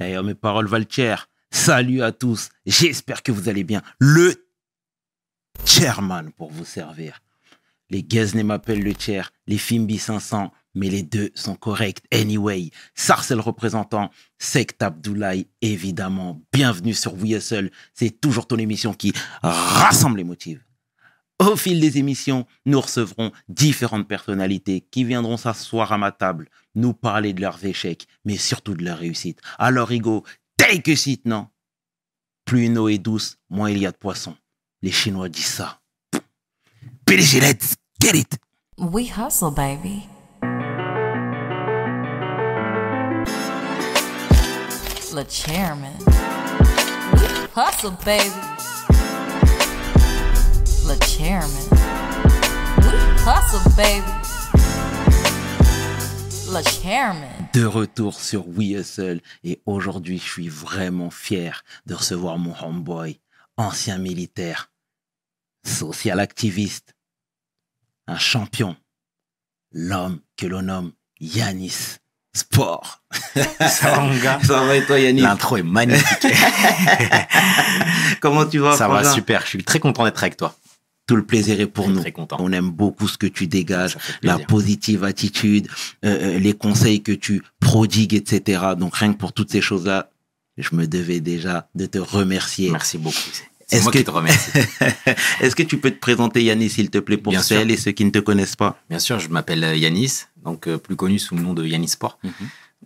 D'ailleurs, mes paroles valent cher. Salut à tous. J'espère que vous allez bien. Le chairman pour vous servir. Les Guesnay m'appellent le chair, les Fimbi 500, mais les deux sont corrects anyway. Sarcel représentant, Sect Abdoulaye, évidemment. Bienvenue sur Seul. C'est toujours ton émission qui rassemble les motifs. Au fil des émissions, nous recevrons différentes personnalités qui viendront s'asseoir à ma table, nous parler de leurs échecs, mais surtout de leurs réussites. Alors, Hugo, take a seat, non? Plus une eau est douce, moins il y a de poissons. Les Chinois disent ça. PDG, let's get it We hustle, baby. Le chairman. Hustle, baby. Le chairman. We hustle, baby. Le chairman. De retour sur We Hustle et aujourd'hui je suis vraiment fier de recevoir mon homeboy, ancien militaire, social activiste, un champion, l'homme que l'on nomme Yanis Sport. Ça va, mon gars Ça va et toi, Yanis? L'intro est magnifique. Comment tu vas Ça va super. Je suis très content d'être avec toi. Tout le plaisir est pour nous. très content. On aime beaucoup ce que tu dégages, la positive attitude, euh, euh, les conseils que tu prodigues, etc. Donc rien que pour toutes ces choses-là, je me devais déjà de te remercier. Merci beaucoup. C'est Est-ce moi que- qui te remercie. Est-ce que tu peux te présenter, Yannis, s'il te plaît, pour Bien sûr. celles et ceux qui ne te connaissent pas? Bien sûr, je m'appelle Yanis, donc euh, plus connu sous le nom de Yanis Sport. Mhm.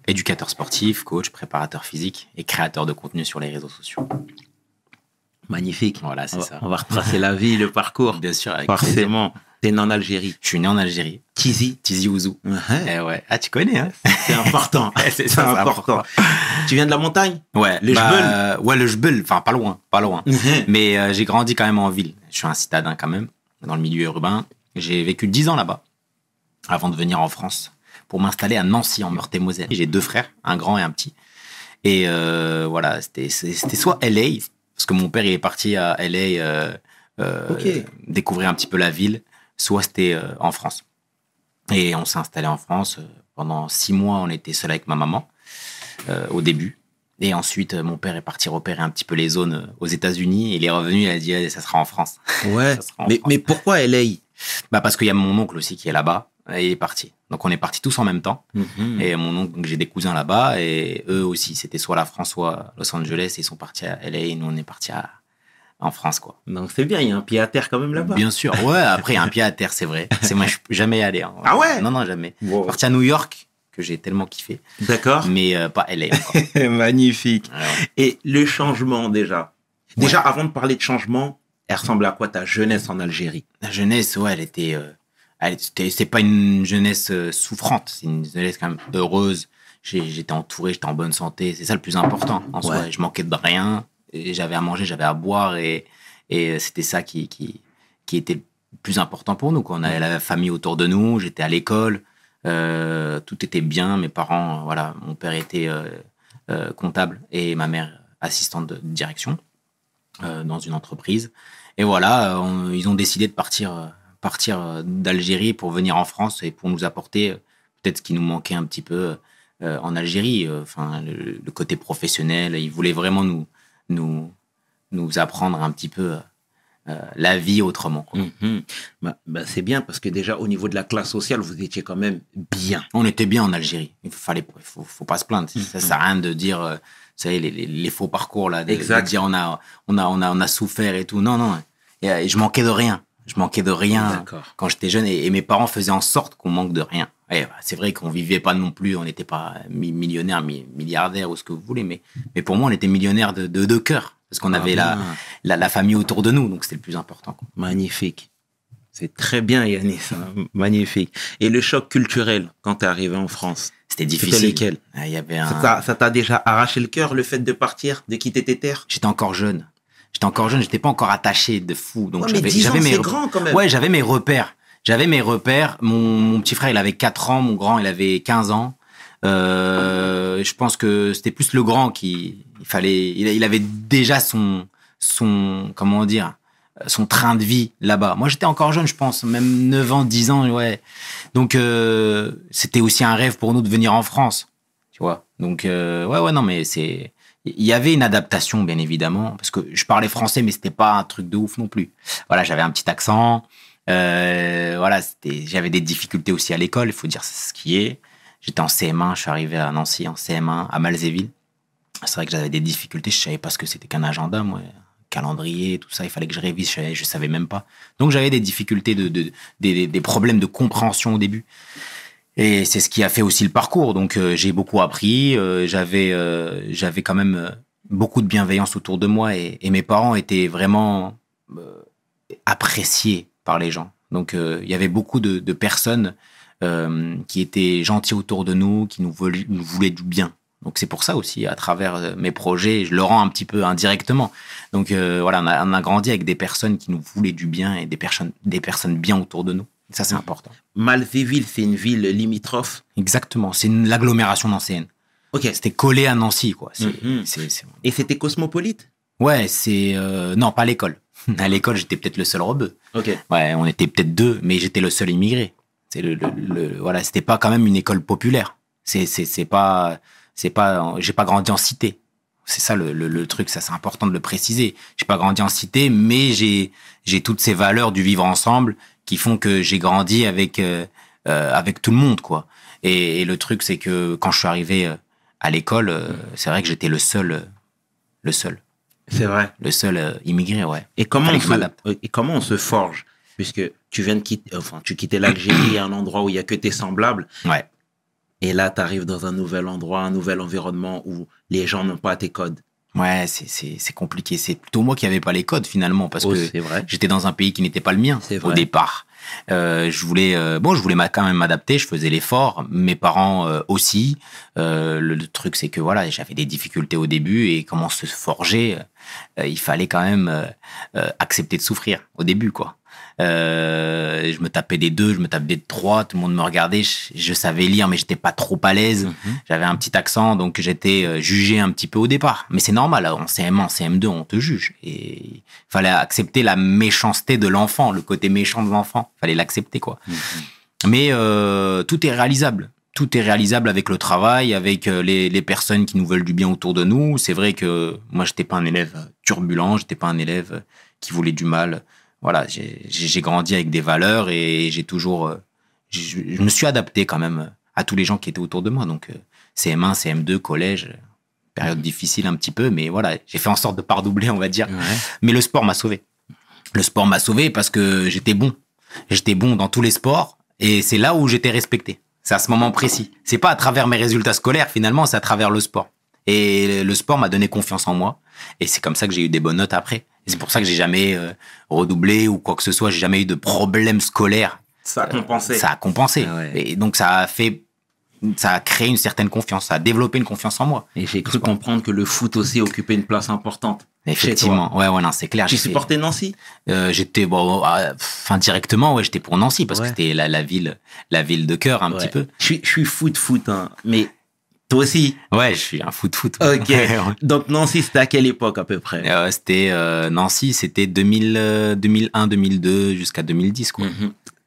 Éducateur sportif, coach, préparateur physique et créateur de contenu sur les réseaux sociaux. Magnifique. Voilà, c'est ça. on va retracer la vie, le parcours. Bien sûr, avec. Forcément. T'es né en Algérie. Je suis né en Algérie, Tizi. Tizi Ouzou. Eh ouais. Ah, tu connais, hein C'est important. C'est important. Tu viens de la montagne? Ouais. Le bah, Ouais, le Jbeul. Enfin, pas loin, pas loin. Mais euh, j'ai grandi quand même en ville. Je suis un citadin quand même, dans le milieu urbain. J'ai vécu 10 ans là-bas, avant de venir en France, pour m'installer à Nancy, en Meurthe-et-Moselle. J'ai deux frères, un grand et un petit. Et euh, voilà, c'était soit LA, parce que mon père il est parti à LA euh, euh, découvrir un petit peu la ville, soit c'était euh, en France. Et on s'est installé en France. Pendant six mois, on était seul avec ma maman euh, au début. Et ensuite, mon père est parti repérer un petit peu les zones aux États-Unis. Il est revenu, il a dit, Eh, ça sera en France. Ouais. Ça sera en Mais, France. mais pourquoi LA Bah parce qu'il y a mon oncle aussi qui est là-bas. Et il est parti. Donc on est partis tous en même temps. Mhm. Et mon oncle, j'ai des cousins là-bas. Et eux aussi, c'était soit la France, soit Los Angeles. Ils sont partis à LA. Et nous, on est partis à- en France, quoi. Donc c'est bien, il y a un pied à terre quand même là-bas. Bien sûr. Ouais, après, il y a un pied à terre, c'est vrai. C'est moi, je suis jamais allé. hein. Ah ouais? Non, non, jamais. Wow. Parti à New York, que j'ai tellement kiffé. D'accord. Mais euh, pas LA. Magnifique. Ouais. Et le changement déjà? Déjà, avant de parler de changement, elle ressemble à quoi ta jeunesse en Algérie? La jeunesse, ouais, elle était. euh, c'est pas une jeunesse euh, souffrante, c'est une jeunesse quand même heureuse. J'étais entouré, j'étais en bonne santé. C'est ça le plus important en soi. Je manquais de rien. J'avais à manger, j'avais à boire et, et euh, c'était ça qui, qui, qui était le plus important pour nous. quoi. On avait la famille autour de nous, j'étais à l'école, euh, tout était bien. Mes parents, voilà, mon père était euh, euh, comptable et ma mère assistante de direction dans une entreprise. Et voilà, on- ils ont décidé de partir, partir euh, d'Algérie pour venir en France et pour nous apporter euh, peut-être ce qui nous manquait un petit peu euh, en Algérie. Enfin, le, le côté professionnel. Ils voulaient vraiment nous, nous, nous apprendre un petit peu euh, la vie autrement. Bah, bah, C'est bien parce que déjà au niveau de la classe sociale, vous étiez quand même bien. On était bien en Algérie. Il fallait, faut, faut pas se plaindre. Mhm. Ça sert à rien de dire, euh, vous savez, les, les- les faux parcours là, de, Exact. de dire on a, on a, on a, on a souffert et tout. Non, non. Et, je manquais de rien. Je manquais de rien quand j'étais jeune et, et mes parents faisaient en sorte qu'on manque de rien. Et, bah, c'est vrai qu'on vivait pas non plus, on n'était pas mi- millionnaire, mi- milliardaire ou ce que vous voulez, mais, mais pour moi on était millionnaire de, de, de cœur parce qu'on Ah avait la, bien. la, la famille autour de nous, donc c'était le plus important. quoi. Magnifique. C'est très bien, Yannis. hein. Magnifique. Et le choc culturel quand tu es arrivé en France? C'était C'était difficile. lequel Ah, Il y avait Ça un, t'a- Ça t'a déjà arraché le cœur, le fait de partir, de quitter tes terres? J'étais encore jeune. J'étais encore jeune, j'étais pas encore attaché de fou. Donc Ouais, j'avais 10 ans, j'avais mes c'est rep- grand quand même. Ouais, j'avais mes repères. J'avais mes repères. Mon, mon petit frère, il avait 4 ans, mon grand, il avait 15 ans. Euh, je pense que c'était plus le grand qui il fallait il, il avait déjà son son comment dire son train de vie là-bas. Moi, j'étais encore jeune, je pense, même 9 ans, 10 ans, ouais. Donc euh, c'était aussi un rêve pour nous de venir en France. Tu vois. Donc, euh, ouais, ouais, non, mais c'est. Il y avait une adaptation, bien évidemment, parce que je parlais français, mais c'était pas un truc de ouf non plus. Voilà, j'avais un petit accent. Euh, voilà, j'avais des difficultés aussi à l'école, il faut dire ce qui est. J'étais en CM1, je suis arrivé à Nancy en CM1, à Malzéville. C'est vrai que j'avais des difficultés, je savais pas ce que c'était qu'un agenda, moi, calendrier, tout ça, il fallait que je révise, je savais, même pas. Donc j'avais des difficultés, de, de- des, des problèmes de compréhension au début. Et c'est ce qui a fait aussi le parcours. Donc euh, j'ai beaucoup appris, euh, j'avais euh, j'avais quand même euh, beaucoup de bienveillance autour de moi et, et mes parents étaient vraiment euh, appréciés par les gens. Donc euh, il y avait beaucoup de, de personnes qui étaient gentilles autour de nous, qui nous voulaient, nous voulaient du bien. Donc c'est pour ça aussi, à travers mes projets, je le rends un petit peu indirectement. Donc voilà, on a, on a grandi avec des personnes qui nous voulaient du bien et des personnes, des personnes bien autour de nous. Ça, c'est important. Malzéville, c'est une ville limitrophe. Exactement. C'est l'agglomération nancéenne. Ok. C'était collé à Nancy, quoi. Mhm. Et c'était cosmopolite? Ouais, c'est. euh, Non, pas à l'école. À l'école, j'étais peut-être le seul rebeu. Ok. Ouais, on était peut-être deux, mais j'étais le seul immigré. C'est le, le- le- voilà, c'était pas quand même une école populaire. C'est, c'est, c'est pas, c'est pas, j'ai pas grandi en cité. C'est ça le, le, le truc, ça c'est important de le préciser. J'ai pas grandi en cité, mais j'ai, j'ai toutes ces valeurs du vivre ensemble qui font que j'ai grandi avec, euh, euh, avec tout le monde, quoi. Et, et le truc, c'est que quand je suis arrivé euh, à l'école, c'est vrai que j'étais le seul, le seul, C'est vrai. le seul immigré, ouais. Et comment, on se, et comment on se forge? Puisque tu viens de quitter, enfin, tu quittais l'Algérie, un endroit où il y a que tes semblables. Ouais. Et là, tu arrives dans un nouvel endroit, un nouvel environnement où les gens n'ont pas tes codes. Ouais, c'est, c'est, c'est compliqué. C'est plutôt moi qui avais pas les codes finalement parce Oh, que c'est vrai. j'étais dans un pays qui n'était pas le mien au vrai. départ. Euh, je voulais, euh, bon, je voulais m'a- quand même m'adapter. Je faisais l'effort. Mes parents euh, aussi. Euh, le, le truc, c'est que voilà, j'avais des difficultés au début et comment se forger, il fallait quand même accepter de souffrir au début, quoi. Euh, je me tapais des deux, je me tapais des trois. Tout le monde me regardait. Je, je savais lire, mais j'étais pas trop à l'aise. Mhm. J'avais un petit accent, donc j'étais euh, jugé un petit peu au départ. Mais c'est normal, en CM1, en CM2, on te juge. Et il fallait accepter la méchanceté de l'enfant, le côté méchant de l'enfant. Il fallait l'accepter, quoi. Mhm. Mais euh, tout est réalisable. Tout est réalisable avec le travail, avec euh, les, les personnes qui nous veulent du bien autour de nous. C'est vrai que moi, j'étais pas un élève turbulent, j'étais pas un élève qui voulait du mal. Voilà, j'ai grandi avec des valeurs et j'ai toujours, euh, je, je me suis adapté quand même à tous les gens qui étaient autour de moi. Donc euh, CM1, CM2, collège, euh, période difficile un petit peu, mais voilà, j'ai fait en sorte de pas redoubler, on va dire. Ouais. Mais le sport m'a sauvé. Le sport m'a sauvé parce que j'étais bon. J'étais bon dans tous les sports et c'est là où j'étais respecté. C'est à ce moment précis. C'est pas à travers mes résultats scolaires finalement, c'est à travers le sport. Et le sport m'a donné confiance en moi et c'est comme ça que j'ai eu des bonnes notes après. C'est pour ça que j'ai jamais euh, redoublé ou quoi que ce soit, j'ai jamais eu de problème scolaire. Ça a compensé. Ça a compensé. Ah ouais. Et donc ça a fait ça a créé une certaine confiance, ça a développé une confiance en moi. Et j'ai cru comprendre que le foot aussi occupait une place importante. Effectivement. Ouais ouais non, c'est clair, Tu supportais Nancy? Euh, j'étais bon, euh, enfin directement, ouais, j'étais pour Nancy parce Ouais. que c'était la, la ville, la ville de cœur un Ouais. petit peu. Je suis, je suis foot foot, hein. mais toi aussi. Ouais, je suis un foot foot. Ok. Donc Nancy, c'était à quelle époque à peu près? Euh, c'était euh, Nancy, c'était 2000, euh, 2001, 2002 jusqu'à 2010 quoi.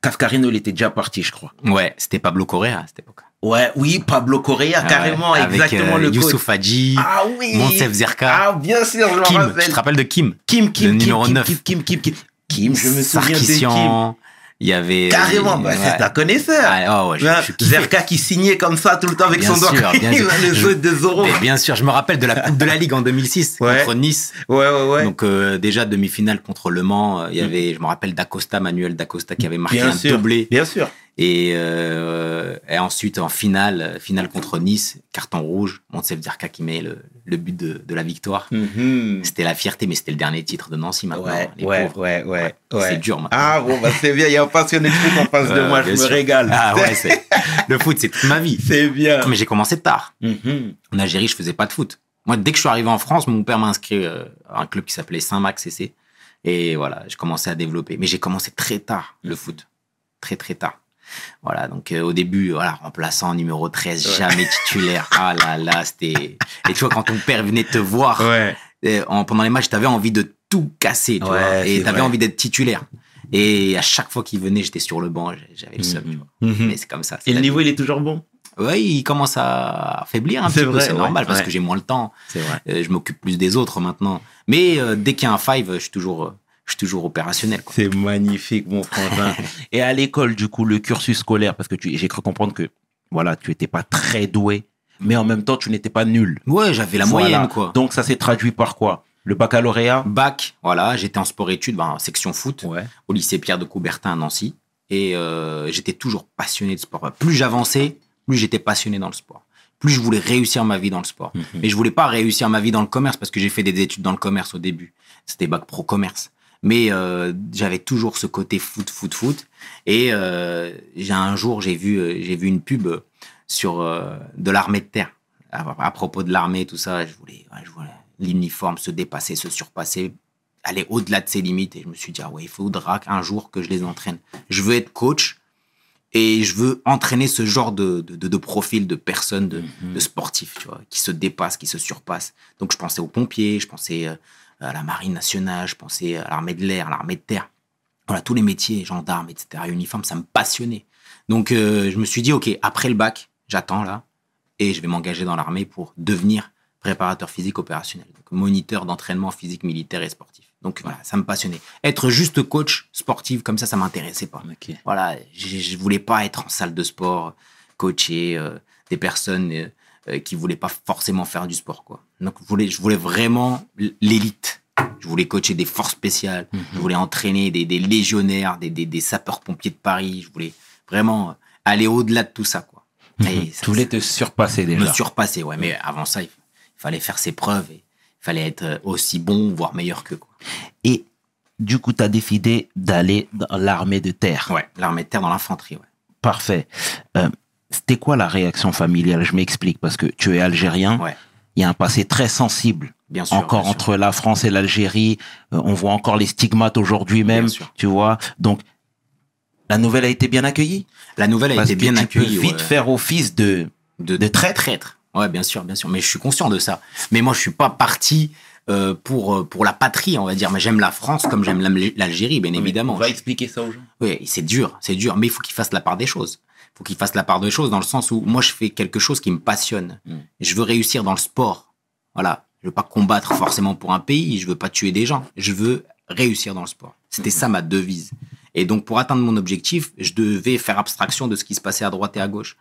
Cascarino, il était déjà parti, je crois. Ouais, c'était Pablo Correa à cette époque. Ouais, oui, Pablo Correa, carrément, Ouais, avec, exactement euh, le. Youssouf Hadji, Ah oui Zerka, Ah, bien sûr, je me Kim. rappelle. Tu te rappelles de Kim? Kim, Kim, Le Kim, numéro Kim, 9. Kim, Kim, Kim, Kim. Kim, je me souviens de Kim. Il y avait Carrément, bah, ouais. c'est un connaisseur. Ah, oh, ouais, je- je kiffais. Zerka qui signait comme ça tout le temps avec Bien son doigt. sûr, bien sûr. Les Je- autres de Zoro. Mais bien sûr, je me rappelle de la Coupe de la Ligue en 2006 Ouais. contre Nice. Ouais, ouais, ouais. Donc euh, déjà demi-finale contre Le Mans, euh, il y avait, je me rappelle d'Acosta, Manuel d'Acosta qui avait marqué bien un sûr. doublé. Bien sûr. Et, euh, et ensuite en finale, finale contre Nice, carton rouge, Montsev Dirka qui met le, le but de, de la victoire. Mhm. C'était la fierté, mais c'était le dernier titre de Nancy maintenant. Ouais, les ouais, pauvres. ouais, ouais, ouais. C'est dur maintenant. Ah bon, bah c'est bien, il y a un passionné de foot en face de moi, je me sûr. régale. Ah ouais, c'est, le foot, c'est toute ma vie. C'est bien. Mais j'ai commencé tard. Mhm. En Algérie, je faisais pas de foot. Moi, dès que je suis arrivé en France, mon père m'a inscrit euh, à un club qui s'appelait Saint-Max CC. Et voilà, je commençais à développer. Mais j'ai commencé très tard, le foot. Très, très tard. Voilà, donc euh, au début, voilà, remplaçant numéro 13, Ouais. jamais titulaire. Ah là là, c'était... Et tu vois, quand ton père venait te voir Ouais. euh, en, pendant les matchs, t'avais envie de tout casser, tu Ouais, vois. c'est Et t'avais envie d'être titulaire. Et à chaque fois qu'il venait, j'étais sur le banc, j'avais le seum, tu vois. Mhm. Mais c'est comme ça. c'est Et le niveau, il est toujours bon? Ouais, il commence à affaiblir un C'est petit peu, vrai, c'est ouais, normal parce que j'ai moins le temps. C'est vrai. Euh, je m'occupe plus des autres maintenant. Mais dès qu'il y a un five, je suis toujours, je suis toujours opérationnel. C'est magnifique, mon frangin. Et à l'école, du coup, le cursus scolaire, parce que tu- j'ai cru comprendre que, voilà, tu étais pas très doué, mais en même temps, tu n'étais pas nul. Ouais, j'avais la Voilà. moyenne, quoi. Donc, ça s'est traduit par quoi? Le baccalauréat? Bac, voilà, j'étais en sport-études, ben, section foot, Ouais. au lycée Pierre de Coubertin à Nancy. Et euh, j'étais toujours passionné de sport. Plus j'avançais, plus j'étais passionné dans le sport. Plus je voulais réussir ma vie dans le sport. Mhm. Mais je voulais pas réussir ma vie dans le commerce parce que j'ai fait des études dans le commerce au début. C'était bac pro commerce. Mais euh, j'avais toujours ce côté foot, foot, foot. Et euh, j'ai un jour, j'ai vu, euh, j'ai vu une pub sur euh, de l'armée de terre à, à propos de l'armée, tout ça. Je voulais, ouais, je voulais l'uniforme se dépasser, se surpasser, aller au-delà de ses limites. Et je me suis dit, ah ouais, il faudra qu'un jour que je les entraîne. Je veux être coach et je veux entraîner ce genre de, de, de- de profil de personnes, de, de sportifs, tu vois, qui se dépassent, qui se surpassent. Donc je pensais aux pompiers, je pensais à la marine nationale, je pensais à l'armée de l'air, à l'armée de terre. Voilà, tous les métiers, gendarmes, etc., uniformes, ça me passionnait. Donc euh, je me suis dit, ok, après le bac, j'attends là, et je vais m'engager dans l'armée pour devenir préparateur physique opérationnel, donc moniteur d'entraînement physique militaire et sportif. Donc voilà, ça me passionnait. Être juste coach sportif comme ça, ça m'intéressait pas. Voilà, je, je voulais pas être en salle de sport, coacher euh, des personnes euh, euh, qui voulaient pas forcément faire du sport, quoi. Donc je voulais, je voulais vraiment l'élite. Je voulais coacher des forces spéciales. Je voulais entraîner des, des légionnaires, des, des, des sapeurs-pompiers de Paris. Je voulais vraiment aller au-delà de tout ça, quoi. Ça- Tu voulais te surpasser me déjà. surpasser, ouais. Mais avant ça, il, il fallait faire ses preuves et il fallait être euh, aussi bon, voire meilleur qu'eux, quoi. Et du coup, tu as décidé d'aller dans l'armée de terre. Ouais, l'armée de terre dans l'infanterie, ouais. Parfait. Euh, C'était quoi la réaction familiale? Je m'explique parce que tu es algérien. Ouais, Il y a un passé très sensible. bien sûr. encore bien sûr. entre la France et l'Algérie. Euh, on voit encore les stigmates aujourd'hui même. Tu vois. Donc, la nouvelle a été bien accueillie. La nouvelle a Parce été que bien tu peux accueillie. vite ouais. faire office de. de, de traître. traître. Ouais, bien sûr, bien sûr. Mais je suis conscient de ça. Mais moi, je suis pas parti euh, pour euh, pour la patrie, on va dire. Mais j'aime la France comme j'aime l'Algérie, bien évidemment. On va expliquer ça aux gens. Oui, c'est dur, c'est dur. Mais il faut qu'il fasse la part des choses. Il faut qu'il fasse la part des choses dans le sens où moi, je fais quelque chose qui me passionne. Mm. Je veux réussir dans le sport. Voilà. Je veux pas combattre forcément pour un pays. Je veux pas tuer des gens. Je veux réussir dans le sport. C'était ça ma devise. Et donc, pour atteindre mon objectif, je devais faire abstraction de ce qui se passait à droite et à gauche.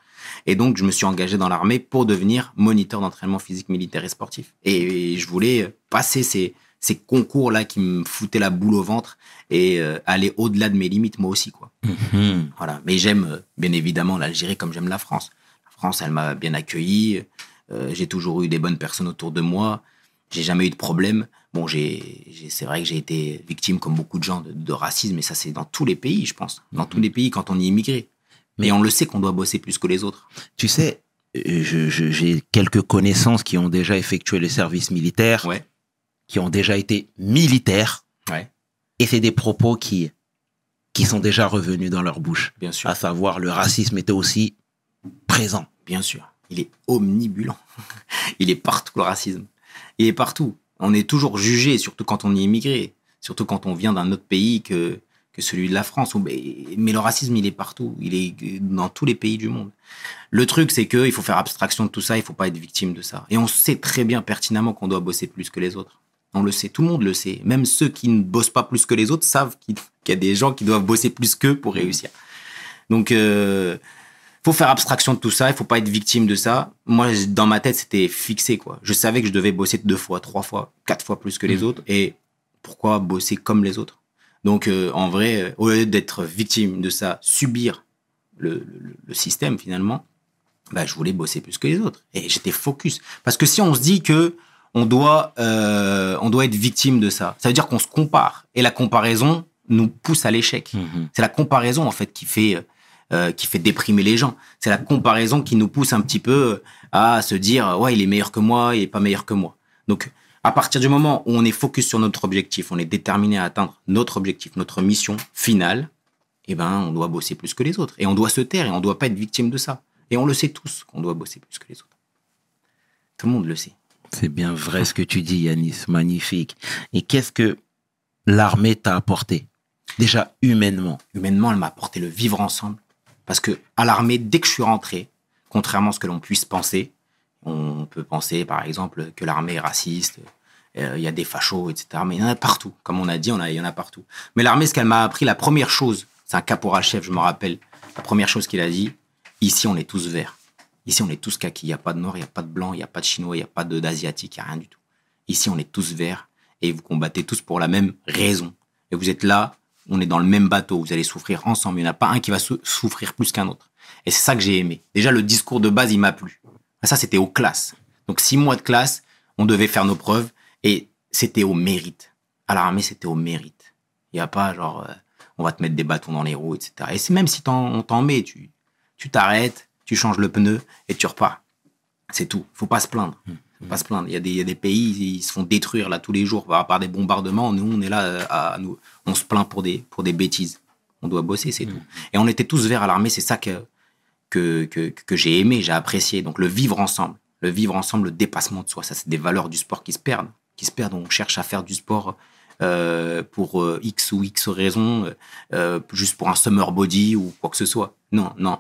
Et donc, je me suis engagé dans l'armée pour devenir moniteur d'entraînement physique, militaire et sportif. Et je voulais passer ces, ces concours-là qui me foutaient la boule au ventre et euh, aller au-delà de mes limites, moi aussi, quoi. Mhm. Voilà. Mais j'aime, euh, bien évidemment, l'Algérie comme j'aime la France. La France, elle m'a bien accueilli. Euh, j'ai toujours eu des bonnes personnes autour de moi. J'ai jamais eu de problème. Bon, j'ai, c'est vrai que j'ai été victime, comme beaucoup de gens, de, de racisme, et ça, c'est dans tous les pays, je pense. Dans tous les pays, quand on est immigré. Mais on le sait qu'on doit bosser plus que les autres. Tu sais, euh, j'ai quelques connaissances qui ont déjà effectué le service militaire, Ouais. Qui ont déjà été militaires, Ouais, et c'est des propos qui qui sont déjà revenus dans leur bouche. bien sûr. À savoir, le racisme était aussi présent. Bien sûr. Il est omnibulant. Il est partout, le racisme. Il est partout. On est toujours jugé, surtout quand on est immigré. Surtout quand on vient d'un autre pays que, que celui de la France. Mais mais le racisme, il est partout. Il est dans tous les pays du monde. Le truc, c'est qu'il faut faire abstraction de tout ça. Il faut pas être victime de ça. Et on sait très bien pertinemment qu'on doit bosser plus que les autres. On le sait. Tout le monde le sait. Même ceux qui ne bossent pas plus que les autres savent qu'il y a des gens qui doivent bosser plus qu'eux pour réussir. Donc, euh, faut faire abstraction de tout ça, il faut pas être victime de ça. Moi, dans ma tête, c'était fixé, quoi. Je savais que je devais bosser deux fois, trois fois, quatre fois plus que les autres. Et pourquoi bosser comme les autres? Donc, euh, en vrai, euh, au lieu d'être victime de ça, subir le, le- le système, finalement, bah, je voulais bosser plus que les autres. Et j'étais focus. Parce que si on se dit que on doit, euh, on doit être victime de ça, ça veut dire qu'on se compare. Et la comparaison nous pousse à l'échec. Mhm. C'est la comparaison en fait qui fait euh, qui fait déprimer les gens. C'est la comparaison qui nous pousse un petit peu à se dire ouais il est meilleur que moi, il est pas meilleur que moi. Donc à partir du moment où on est focus sur notre objectif, on est déterminé à atteindre notre objectif, notre mission finale, eh ben on doit bosser plus que les autres et on doit se taire et on doit pas être victime de ça. Et on le sait tous qu'on doit bosser plus que les autres. Tout le monde le sait. C'est bien vrai ce que tu dis, Yanis. Magnifique. Et qu'est-ce que l'armée t'a apporté? Déjà, humainement. humainement, elle m'a apporté le vivre ensemble. Parce que à l'armée, dès que je suis rentré, contrairement à ce que l'on puisse penser. On peut penser, par exemple, que l'armée est raciste, euh, il y a des fachos, etc. Mais il y en a partout. Comme on a dit, il y en a partout. Mais l'armée, ce qu'elle m'a appris, la première chose, c'est un caporal-chef, je me rappelle, la première chose qu'il a dit, ici, on est tous verts. Ici, on est tous kaki. Il n'y a pas de noir, il n'y a pas de blanc, il n'y a pas de chinois, il n'y a pas d'asiatique, il n'y a rien du tout. Ici, on est tous verts et vous combattez tous pour la même raison. Et vous êtes là, on est dans le même bateau, vous allez souffrir ensemble. Il n'y en a pas un qui va sou- souffrir plus qu'un autre. Et c'est ça que j'ai aimé. Déjà, le discours de base, il m'a plu. Ça, c'était aux classes. Donc, six mois de classe, on devait faire nos preuves et c'était au mérite. À l'armée, c'était au mérite. Il n'y a pas genre, euh, on va te mettre des bâtons dans les roues, etc. Et même si on t'en met, tu t'arrêtes, tu changes le pneu et tu repars. C'est tout. Faut pas se plaindre. Faut pas se plaindre. Il y, a des, il y a des pays, ils se font détruire là tous les jours par, par des bombardements. Nous, on est là, euh, à, nous, on se plaint pour des, pour des bêtises. On doit bosser, c'est tout. Et on était tous verts à l'armée. C'est ça que, que, que, que j'ai aimé, j'ai apprécié. Donc le vivre ensemble, le vivre ensemble, le dépassement de soi, ça c'est des valeurs du sport qui se perdent, qui se perdent. On cherche à faire du sport euh, pour euh, X ou X raisons, euh, juste pour un summer body ou quoi que ce soit. Non, non.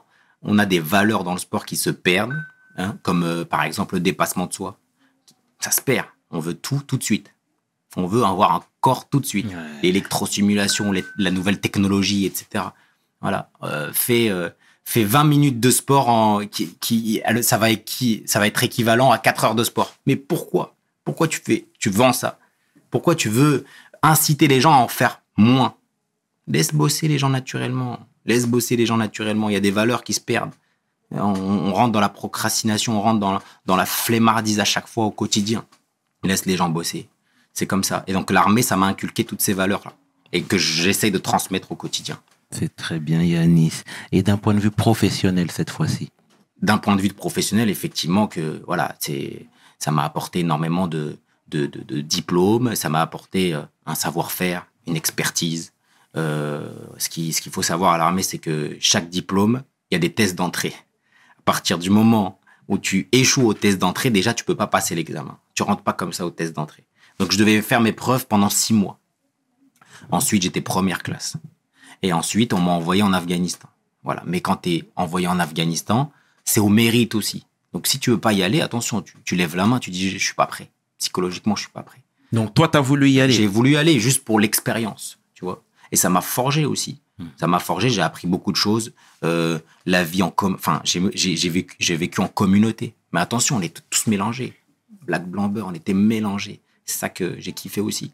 On a des valeurs dans le sport qui se perdent, hein, comme euh, par exemple le dépassement de soi. Ça se perd. On veut tout tout de suite. On veut avoir un corps tout de suite. Ouais. L'électrosimulation, les- la nouvelle technologie, etc. Voilà. Euh, fais, euh, fais 20 minutes de sport en, qui, qui, elle- ça, va, qui, ça va être équivalent à 4 heures de sport. Mais pourquoi? Pourquoi tu, fais, tu vends ça? Pourquoi tu veux inciter les gens à en faire moins? Laisse bosser les gens naturellement. Laisse bosser les gens naturellement. Il y a des valeurs qui se perdent. On, on rentre dans la procrastination, on rentre dans, la- dans la flemmardise à chaque fois au quotidien. Laisse les gens bosser. C'est comme ça. Et donc l'armée, ça m'a inculqué toutes ces valeurs-là. Et que j'essaye de transmettre au quotidien. C'est très bien, Yanis. Et d'un point de vue professionnel, cette fois-ci? D'un point de vue professionnel, effectivement, que voilà, c'est, ça m'a apporté énormément de, de, de- de diplômes, ça m'a apporté euh, un savoir-faire, une expertise. Euh, ce qui- ce qu'il faut savoir à l'armée, c'est que chaque diplôme, il y a des tests d'entrée. À partir du moment où tu échoues au test d'entrée, déjà, tu peux pas passer l'examen. Tu rentres pas comme ça au test d'entrée. Donc, je devais faire mes preuves pendant six mois. Ensuite, j'étais première classe. Et ensuite, on m'a envoyé en Afghanistan. Voilà. Mais quand tu es envoyé en Afghanistan, c'est au mérite aussi. Donc, si tu veux pas y aller, attention, tu, tu lèves la main, tu dis, je suis pas prêt. Psychologiquement, je suis pas prêt. Donc, toi, tu as voulu y aller J'ai voulu y aller juste pour l'expérience. Et ça m'a forgé aussi. Ça m'a forgé, j'ai appris beaucoup de choses. Euh, la vie en com... Enfin, j'ai vécu, en communauté. Mais attention, on est tous mélangés. Black, blanc, beurre, on était mélangés. C'est ça que j'ai kiffé aussi.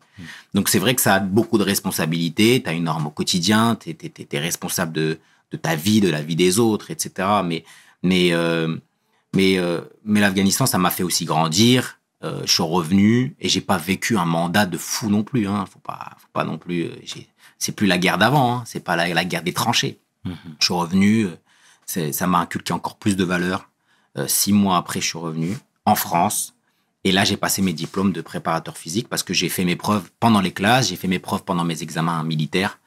Donc c'est vrai que ça a beaucoup de responsabilités. Tu as une norme au quotidien, tu es, responsable de, de ta vie, de la vie des autres, etc. Mais, mais, euh, mais, euh, mais l'Afghanistan, ça m'a fait aussi grandir. Euh, je suis revenu et j'ai pas vécu un mandat de fou non plus. Hein. Faut pas, faut pas non plus. euh, c'est plus la guerre d'avant. Hein. C'est pas la, la guerre des tranchées. Mhm. Je suis revenu. euh, Ça m'a inculqué encore plus de valeur. Euh, six mois après, je suis revenu en France. Et là, j'ai passé mes diplômes de préparateur physique parce que j'ai fait mes preuves pendant les classes, j'ai fait mes preuves pendant mes examens militaires.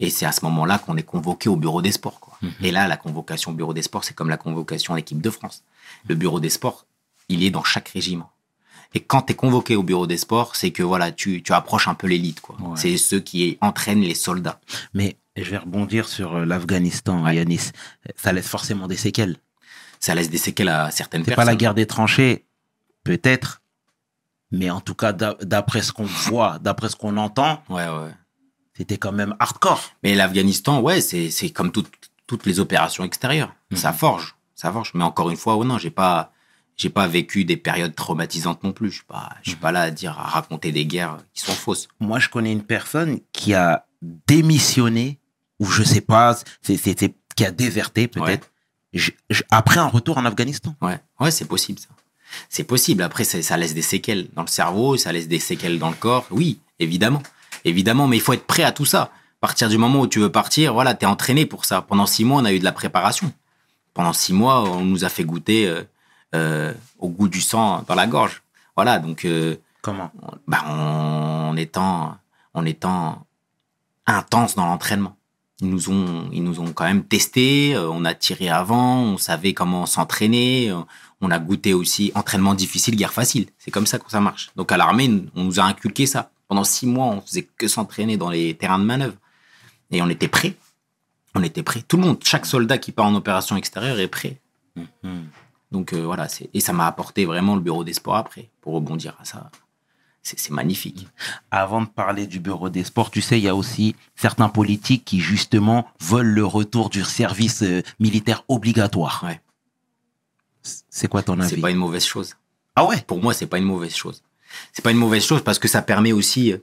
Et c'est à ce moment-là qu'on est convoqué au bureau des sports. Quoi. Et là, la convocation au bureau des sports, c'est comme la convocation à l'équipe de France. Le bureau des sports, il est dans chaque régiment. Et quand tu es convoqué au bureau des sports, c'est que voilà, tu, tu approches un peu l'élite. quoi. Ouais. C'est ceux qui entraînent les soldats. Mais je vais rebondir sur euh, l'Afghanistan, Ouais. Yanis. Ça laisse forcément des séquelles. Ça laisse des séquelles à certaines C'est personnes. pas la guerre des tranchées, peut-être. Mais en tout cas, d'a- d'après ce qu'on voit, d'après ce qu'on entend, Ouais, ouais. c'était quand même hardcore. Mais l'Afghanistan, ouais, c'est c'est comme toutes toutes les opérations extérieures. Mhm. Ça forge, ça forge. Mais encore une fois, oh non, j'ai pas j'ai pas vécu des périodes traumatisantes non plus. Je suis pas je suis Mhm. pas là à dire à raconter des guerres qui sont fausses. Moi, je connais une personne qui a démissionné, ou je sais pas, c'est- qui a déserté peut-être, après un retour en Afghanistan. Ouais, ouais, c'est possible ça. C'est possible. Après, ça laisse des séquelles dans le cerveau, ça laisse des séquelles dans le corps. Oui, évidemment, évidemment. Mais il faut être prêt à tout ça. À partir du moment où tu veux partir, voilà, t'es entraîné pour ça. Pendant six mois, on a eu de la préparation. Pendant six mois, on nous a fait goûter euh, euh, au goût du sang dans la gorge. Voilà, donc. euh, Comment? bah, en étant, en étant intense dans l'entraînement. Ils nous ont, ils nous ont quand même testé. euh, On a tiré avant, on savait comment s'entraîner. On a goûté aussi entraînement difficile, guerre facile. C'est comme ça que ça marche. Donc à l'armée, on nous a inculqué ça. Pendant six mois, on faisait que s'entraîner dans les terrains de manœuvre. Et on était prêt. On était prêt. Tout le monde, chaque soldat qui part en opération extérieure est prêt. Mhm. Donc euh, voilà, c'est- et ça m'a apporté vraiment le bureau des sports après, pour rebondir à ça. C'est c'est magnifique. Avant de parler du bureau des sports, tu sais, il y a aussi certains politiques qui justement veulent le retour du service euh, militaire obligatoire. Ouais. C'est quoi ton C'est avis? pas une mauvaise chose. Ah ouais? Pour moi, c'est pas une mauvaise chose. C'est pas une mauvaise chose parce que ça permet aussi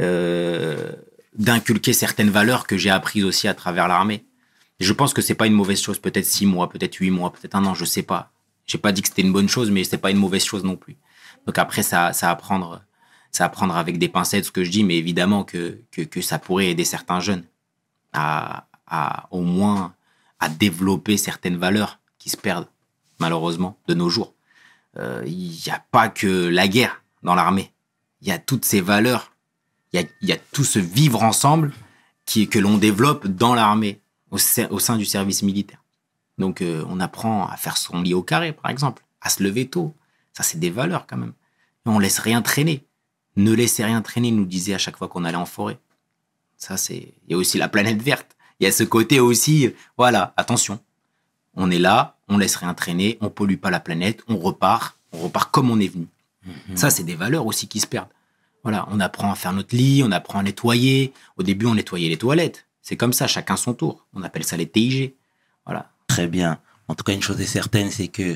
euh, d'inculquer certaines valeurs que j'ai apprises aussi à travers l'armée. Je pense que c'est pas une mauvaise chose. Peut-être six mois, peut-être huit mois, peut-être un an, je sais pas. J'ai pas dit que c'était une bonne chose, mais c'est pas une mauvaise chose non plus. Donc après, ça, ça à prendre, ça à prendre avec des pincettes ce que je dis, mais évidemment que, que, que ça pourrait aider certains jeunes à, à au moins à développer certaines valeurs qui se perdent malheureusement de nos jours. Euh, Il n'y a pas que la guerre dans l'armée. Il y a toutes ces valeurs. Il y a, y a tout ce vivre ensemble qui, que l'on développe dans l'armée, au, au sein du service militaire. Donc, euh, on apprend à faire son lit au carré, par exemple, à se lever tôt. Ça, c'est des valeurs quand même. Et on laisse rien traîner. Ne laissez rien traîner, nous disait à chaque fois qu'on allait en forêt. Ça, c'est. Il y a aussi la planète verte. Il y a ce côté aussi, voilà, attention. On est là, on laisse rien traîner, on pollue pas la planète, on repart, on repart comme on est venu. Ça, c'est des valeurs aussi qui se perdent. Voilà, on apprend à faire notre lit, on apprend à nettoyer. Au début, on nettoyait les toilettes. C'est comme ça, chacun son tour. On appelle ça les TIG. Voilà. Très bien. En tout cas, une chose est certaine, c'est que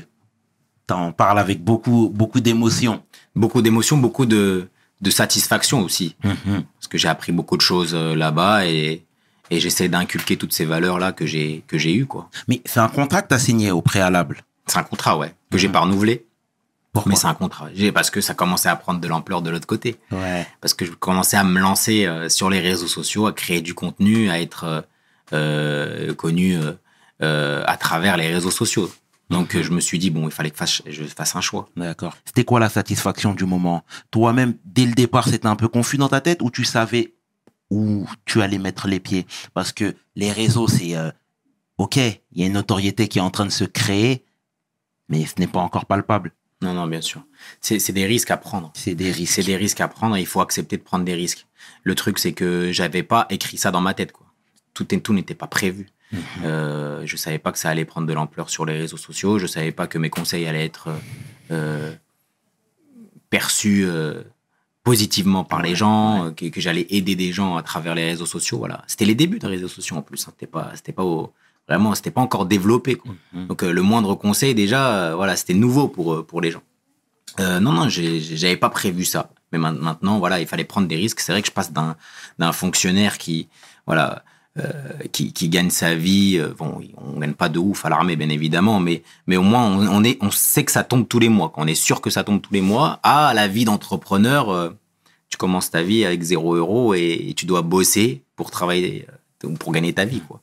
tu en parles avec beaucoup, beaucoup d'émotion. Beaucoup d'émotions, beaucoup de, de satisfaction aussi. Mhm. Parce que j'ai appris beaucoup de choses euh, là-bas et, et j'essaie d'inculquer toutes ces valeurs-là que j'ai, que j'ai eues, quoi. Mais c'est un contrat que tu as signé au préalable? C'est un contrat, ouais, que j'ai pas renouvelé. Pourquoi? Mais c'est un contrat. Parce que ça commençait à prendre de l'ampleur de l'autre côté. Ouais. parce que je commençais à me lancer euh, sur les réseaux sociaux, à créer du contenu, à être euh, euh, connu euh, à travers les réseaux sociaux. Donc euh, je me suis dit bon, il fallait que fasse- je fasse un choix. D'accord. C'était quoi la satisfaction du moment? Toi-même, dès le départ, c'était un peu confus dans ta tête ou tu savais où tu allais mettre les pieds? Parce que les réseaux, c'est euh, OK, il y a une notoriété qui est en train de se créer, mais ce n'est pas encore palpable. Non, non, bien sûr. C'est des risques à prendre. C'est des risques. C'est des risques à prendre et il faut accepter de prendre des risques. Le truc, c'est que j'avais pas écrit ça dans ma tête. Quoi. Tout, tout n'était pas prévu. Euh, je savais pas que ça allait prendre de l'ampleur sur les réseaux sociaux. Je savais pas que mes conseils allaient être euh, perçus euh, positivement par les gens, que, que j'allais aider des gens à travers les réseaux sociaux. Voilà. C'était les débuts des réseaux sociaux en plus. hein. C'était pas, c'était pas au- vraiment, c'était pas encore développé. Quoi. Mhm. Donc le moindre conseil déjà, voilà, c'était nouveau pour pour les gens. Non, non, j'avais pas prévu ça. Mais ma- maintenant, voilà, il fallait prendre des risques. C'est vrai que je passe d'un d'un fonctionnaire qui, voilà, qui, qui gagne sa vie. euh, bon, on gagne pas de ouf à l'armée, bien évidemment, mais mais au moins on, on est, on sait que ça tombe tous les mois. Qu'on est sûr que ça tombe tous les mois. À la vie d'entrepreneur, euh, tu commences ta vie avec zéro euro et, et tu dois bosser pour travailler, euh, pour gagner ta vie, quoi.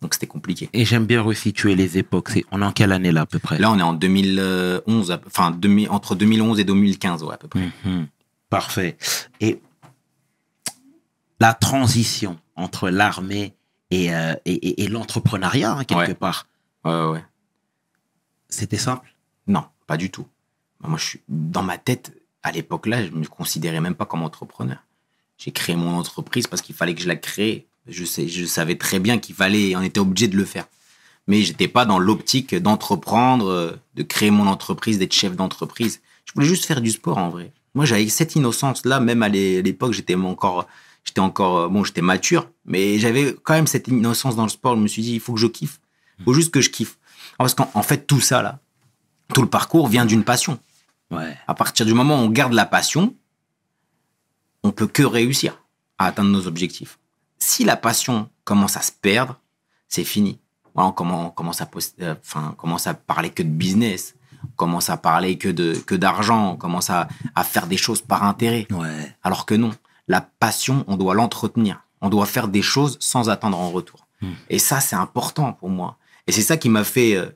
Donc c'était compliqué. Et j'aime bien resituer les époques. C'est, on est en quelle année là à peu près? Là, on est en 2011, à peu- enfin 2000 entre 2011 et 2015, ouais, à peu près. Mhm. Parfait. Et la transition entre l'armée et, euh, et, et- et l'entrepreneuriat, hein, quelque Ouais. part, Ouais, ouais, c'était simple? Non, pas du tout. Moi, je suis dans ma tête à l'époque là, je me considérais même pas comme entrepreneur. J'ai créé mon entreprise parce qu'il fallait que je la crée. Je sais, je savais très bien qu'il fallait, on était obligé de le faire. Mais j'étais pas dans l'optique d'entreprendre, euh, de créer mon entreprise, d'être chef d'entreprise. Je voulais juste faire du sport en vrai. Moi, j'avais cette innocence là, même à l'époque, j'étais encore, j'étais encore, euh, bon, j'étais mature, mais j'avais quand même cette innocence dans le sport. Je me suis dit, il faut que je kiffe. Il faut juste que je kiffe. Parce qu'en en fait, tout ça là, tout le parcours vient d'une passion. Ouais. À partir du moment où on garde la passion, on peut que réussir à atteindre nos objectifs. Si la passion commence à se perdre, c'est fini. Voilà, on, commence, on commence à euh, enfin, on commence à parler que de business, on commence à parler que de que d'argent, on commence à, à faire des choses par intérêt. Ouais. Alors que non, la passion, on doit l'entretenir. On doit faire des choses sans attendre en retour. Hmm. Et ça, c'est important pour moi. Et c'est ça qui m'a fait, euh,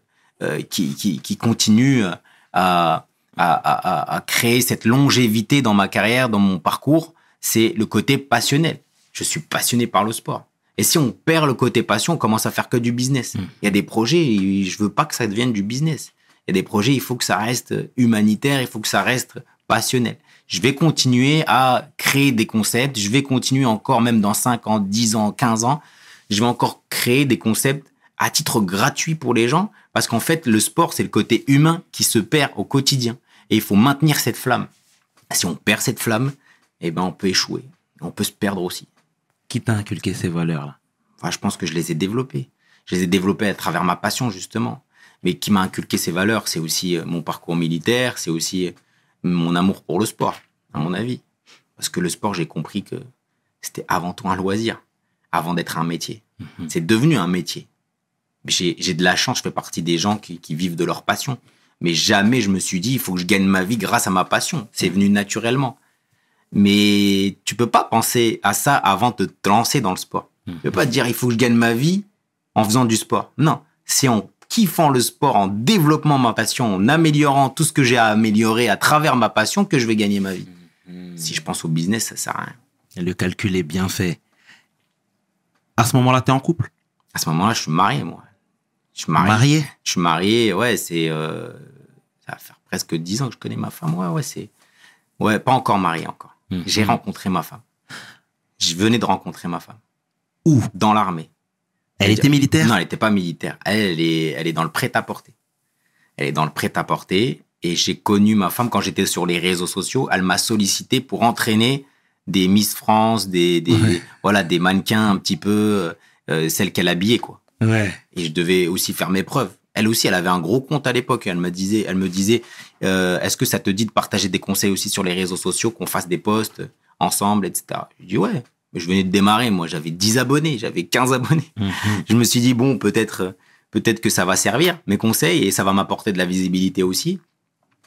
euh, qui, qui, qui continue à, à, à, à créer cette longévité dans ma carrière, dans mon parcours, c'est le côté passionnel. Je suis passionné par le sport. Et si on perd le côté passion, on commence à faire que du business. Hmm. Il y a des projets, et je veux pas que ça devienne du business. Il y a des projets, il faut que ça reste humanitaire, il faut que ça reste passionnel. Je vais continuer à créer des concepts, je vais continuer encore, même dans 5 ans, 10 ans, 15 ans, je vais encore créer des concepts à titre gratuit pour les gens, parce qu'en fait, le sport, c'est le côté humain qui se perd au quotidien. Et il faut maintenir cette flamme. Si on perd cette flamme, eh ben, on peut échouer. On peut se perdre aussi. Qui t'a inculqué ces valeurs-là? Enfin, je pense que je les ai développées. Je les ai développées à travers ma passion, justement. Mais qui m'a inculqué ces valeurs, c'est aussi euh, mon parcours militaire, c'est aussi euh, mon amour pour le sport, à mon avis. Parce que le sport, j'ai compris que c'était avant tout un loisir, avant d'être un métier. Mhm. C'est devenu un métier. J'ai j'ai de la chance, je fais partie des gens qui, qui vivent de leur passion. Mais jamais je me suis dit, il faut que je gagne ma vie grâce à ma passion. C'est venu naturellement. Mais tu peux pas penser à ça avant de te lancer dans le sport. Tu peux pas te dire, il faut que je gagne ma vie en faisant du sport. Non, c'est en kiffant le sport, en développant ma passion, en améliorant tout ce que j'ai à améliorer à travers ma passion que je vais gagner ma vie. Si je pense au business, ça sert à rien. Le calcul est bien fait. À ce moment-là, t'es en couple? À ce moment-là, je suis marié, moi. Je suis marié. Marié? Je suis marié, ouais, c'est. euh, ça va faire presque 10 ans que je connais ma femme. Ouais, ouais, c'est. Ouais, pas encore marié encore. Mhm. J'ai rencontré ma femme. Je venais de rencontrer ma femme. Où? Dans l'armée. Elle était militaire Non, elle n'était pas militaire. Elle, elle est, elle est dans le prêt-à-porter. Elle est dans le prêt-à-porter. Et j'ai connu ma femme quand j'étais sur les réseaux sociaux. Elle m'a sollicité pour entraîner des Miss France, des, des, Ouais. voilà, des mannequins un petit peu, euh, celles qu'elle habillait, quoi. Ouais. Et je devais aussi faire mes preuves. Elle aussi, elle avait un gros compte à l'époque. Elle me disait, elle me disait, euh, est-ce que ça te dit de partager des conseils aussi sur les réseaux sociaux, qu'on fasse des posts ensemble, etc. Je dis ouais. Mais je venais de démarrer, moi, j'avais 10 abonnés, j'avais 15 abonnés. Mhm. Je me suis dit bon, peut-être, peut-être que ça va servir mes conseils et ça va m'apporter de la visibilité aussi.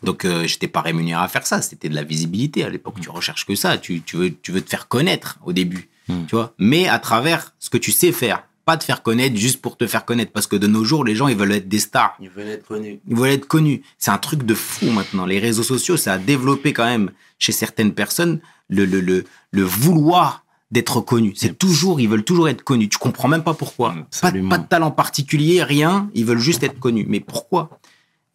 Donc, euh, j'étais pas rémunéré à faire ça. C'était de la visibilité à l'époque. Tu recherches que ça. Tu, tu veux, tu veux te faire connaître au début, tu vois. Mais à travers ce que tu sais faire, pas te faire connaître juste pour te faire connaître. Parce que de nos jours, les gens ils veulent être des stars. Il veut être connu. Ils veulent être connus. C'est un truc de fou maintenant. Les réseaux sociaux, ça a développé quand même chez certaines personnes le, le, le, le vouloir d'être connu. C'est toujours, ils veulent toujours être connus. Tu comprends même pas pourquoi. Pas, Absolument. pas de talent particulier, rien. Ils veulent juste être connus. Mais pourquoi?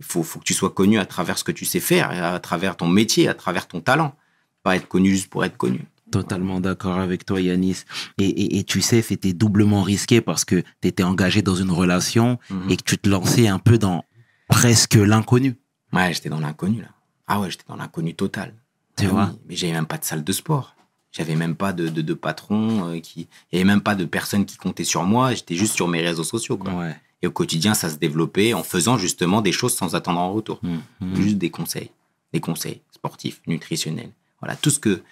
Il faut, faut que tu sois connu à travers ce que tu sais faire, à travers ton métier, à travers ton talent. Pas être connu juste pour être connu. Totalement d'accord avec toi, Yanis. Et, et, et tu sais, c'était doublement risqué parce que tu étais engagé dans une relation Mhm. et que tu te lançais un peu dans presque l'inconnu. Ouais, j'étais dans l'inconnu là. Ah ouais, j'étais dans l'inconnu total. Tu Ah vois? Mais j'avais même pas de salle de sport. J'avais même pas de, de, de patron euh, qui. Il y avait même pas de personnes qui comptaient sur moi. J'étais juste sur mes réseaux sociaux. Quoi. Ouais. Et au quotidien, ça se développait en faisant justement des choses sans attendre en retour. Mhm. Juste des conseils. Des conseils sportifs, nutritionnels. Voilà, tout ce que